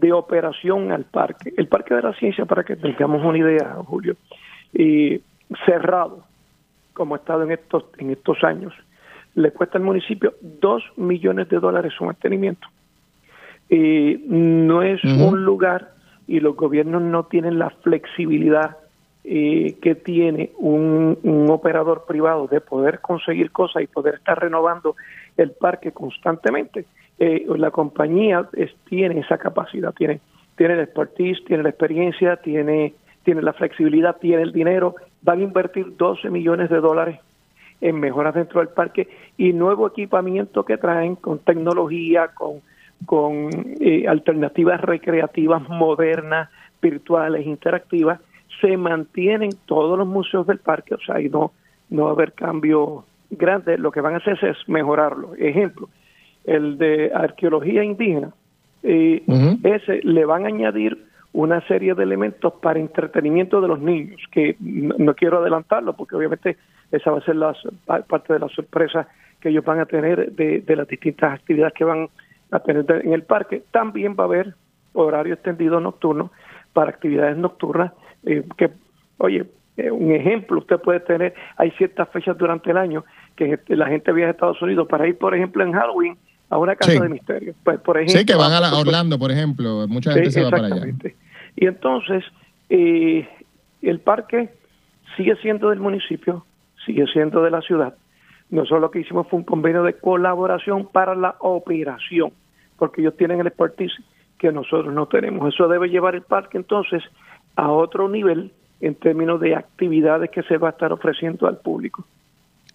de operación al parque. El Parque de la Ciencia, para que tengamos una idea, Julio, y cerrado, como ha estado en estos, en estos años, le cuesta al municipio dos millones de dólares su mantenimiento. Y no es uh -huh. un lugar y los gobiernos no tienen la flexibilidad eh, que tiene un, un, operador privado de poder conseguir cosas y poder estar renovando el parque constantemente. Eh, la compañía tiene esa capacidad, tiene, tiene el expertise, tiene la experiencia, tiene, tiene la flexibilidad, tiene el dinero, van a invertir 12 millones de dólares en mejoras dentro del parque y nuevo equipamiento que traen con tecnología, con, con eh, alternativas recreativas modernas, virtuales, interactivas, se mantienen todos los museos del parque, o sea, y no, no va a haber cambio grande, lo que van a hacer es mejorarlo. Ejemplo, el de arqueología indígena, uh -huh. ese le van a añadir una serie de elementos para entretenimiento de los niños, que no, no, quiero adelantarlo porque obviamente esa va a ser la, parte de la sorpresa que ellos van a tener de, de las distintas actividades que van a tener en el parque. También va a haber horario extendido nocturno para actividades nocturnas eh, que, oye, eh, un ejemplo, usted puede tener, hay ciertas fechas durante el año que la gente viaja a Estados Unidos para ir, por ejemplo, en Halloween a una casa Sí. de misterio. Pues, por ejemplo, Sí, que van a, la- a Orlando, por ejemplo. Mucha gente Sí, se va para allá. Y entonces, eh, el parque sigue siendo del municipio, sigue siendo de la ciudad. Nosotros lo que hicimos fue un convenio de colaboración para la operación, porque ellos tienen el expertise que nosotros no tenemos. Eso debe llevar el parque entonces a otro nivel en términos de actividades que se va a estar ofreciendo al público.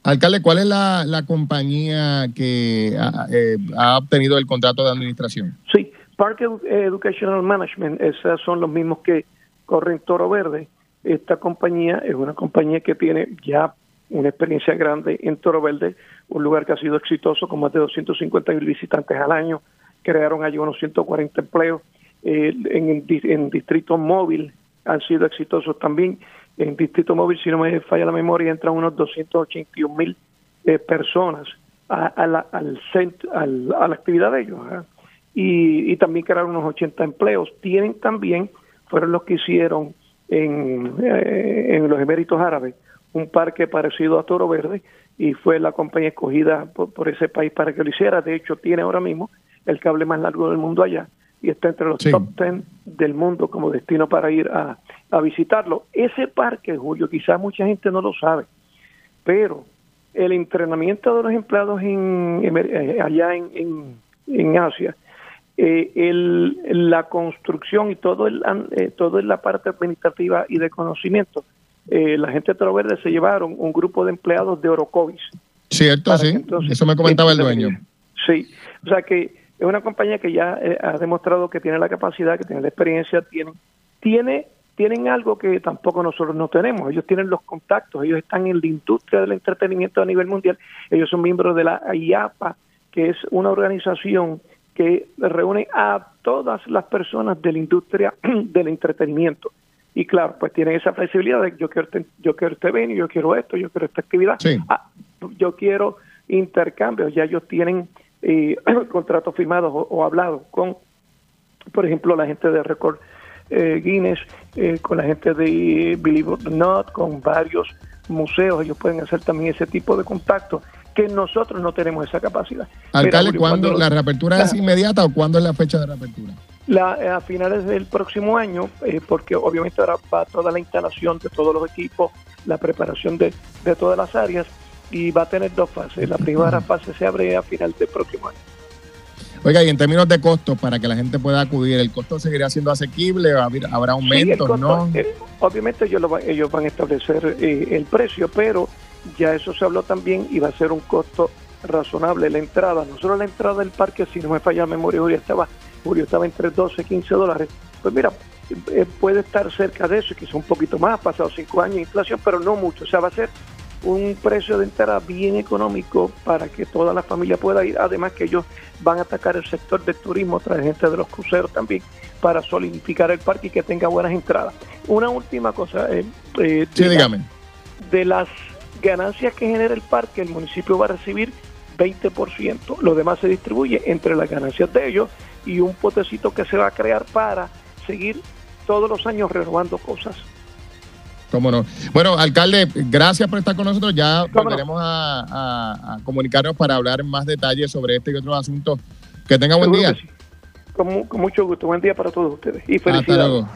Alcalde, ¿cuál es la, la compañía que ha, eh, obtenido el contrato de administración? Sí, Park Edu- Educational Management, esos son los mismos que corren Toro Verde. Esta compañía es una compañía que tiene ya una experiencia grande en Toro Verde, un lugar que ha sido exitoso con más de 250 mil visitantes al año. Crearon allí unos 140 empleos. Eh, en, en Distrito Móvil han sido exitosos también. En Distrito Móvil, si no me falla la memoria, entran unos 281 mil eh, personas a, a la, al a actividad de ellos. ¿ah? y, y también crearon unos 80 empleos. Tienen también, fueron los que hicieron en, eh, en los Eméritos Árabes, un parque parecido a Toro Verde y fue la compañía escogida por ese país para que lo hiciera. De hecho, tiene ahora mismo el cable más largo del mundo allá y está entre los Sí. top 10 del mundo como destino para ir a, a visitarlo. Ese parque, Julio, quizás mucha gente no lo sabe, pero el entrenamiento de los empleados en, eh, allá en, en, en Asia, eh, el, la construcción y todo el, eh, todo en la parte administrativa y de conocimiento, eh, la gente de Toro Verde se llevaron un grupo de empleados de Orocovis. Cierto, sí. entonces- Eso me comentaba el dueño. Sí, o sea que es una compañía que ya eh, ha demostrado que tiene la capacidad, que tiene la experiencia, tiene, tiene, tienen algo que tampoco nosotros no tenemos. Ellos tienen los contactos, ellos están en la industria del entretenimiento a nivel mundial. Ellos son miembros de la IAPA, que es una organización que reúne a todas las personas de la industria [clears throat] del entretenimiento. Y claro, pues tienen esa flexibilidad de yo quiero este, yo quiero este venue, yo quiero esto, yo quiero esta actividad. Sí. Ah, yo quiero intercambios, ya ellos tienen eh, [clears throat] contratos firmados o, o hablados con, por ejemplo, la gente de Record eh, Guinness, eh, con la gente de Believe It or Not, con varios museos, ellos pueden hacer también ese tipo de contacto que nosotros no tenemos esa capacidad. Alcalde, ¿cuándo cuando- la reapertura es inmediata o cuándo es la fecha de reapertura? la, a finales del próximo año, eh, porque obviamente ahora va toda la instalación de todos los equipos, la preparación de, de todas las áreas y va a tener dos fases. La primera fase se abre a final del próximo año. Oiga, y en términos de costo, para que la gente pueda acudir, ¿el costo seguirá siendo asequible? ¿Va a haber- ¿Habrá aumentos? ¿No? eh, obviamente ellos, lo ellos van a establecer eh, el precio, pero ya eso se habló también y va a ser un costo razonable la entrada. Nosotros la entrada del parque, si no me falla la memoria, Julio estaba, Julio estaba entre 12 y 15 dólares. Pues mira, eh, puede estar cerca de eso, quizá un poquito más, pasado cinco años de inflación, pero no mucho. O sea, va a ser un precio de entrada bien económico para que toda la familia pueda ir. Además que ellos van a atacar el sector del turismo, traer gente de los cruceros también, para solidificar el parque y que tenga buenas entradas. Una última cosa. eh, eh, Sí, de la- dígame. de las ganancias que genera el parque, el municipio va a recibir 20%. Lo demás se distribuye entre las ganancias de ellos y un potecito que se va a crear para seguir todos los años renovando cosas. ¿Cómo no? Bueno, alcalde, gracias por estar con nosotros. Ya volveremos a, a- a comunicarnos para hablar en más detalles sobre este y otros asuntos. Que tenga buen Seguro día. sí. Con, con mucho gusto. Buen día para todos ustedes y Hasta felicidades. luego.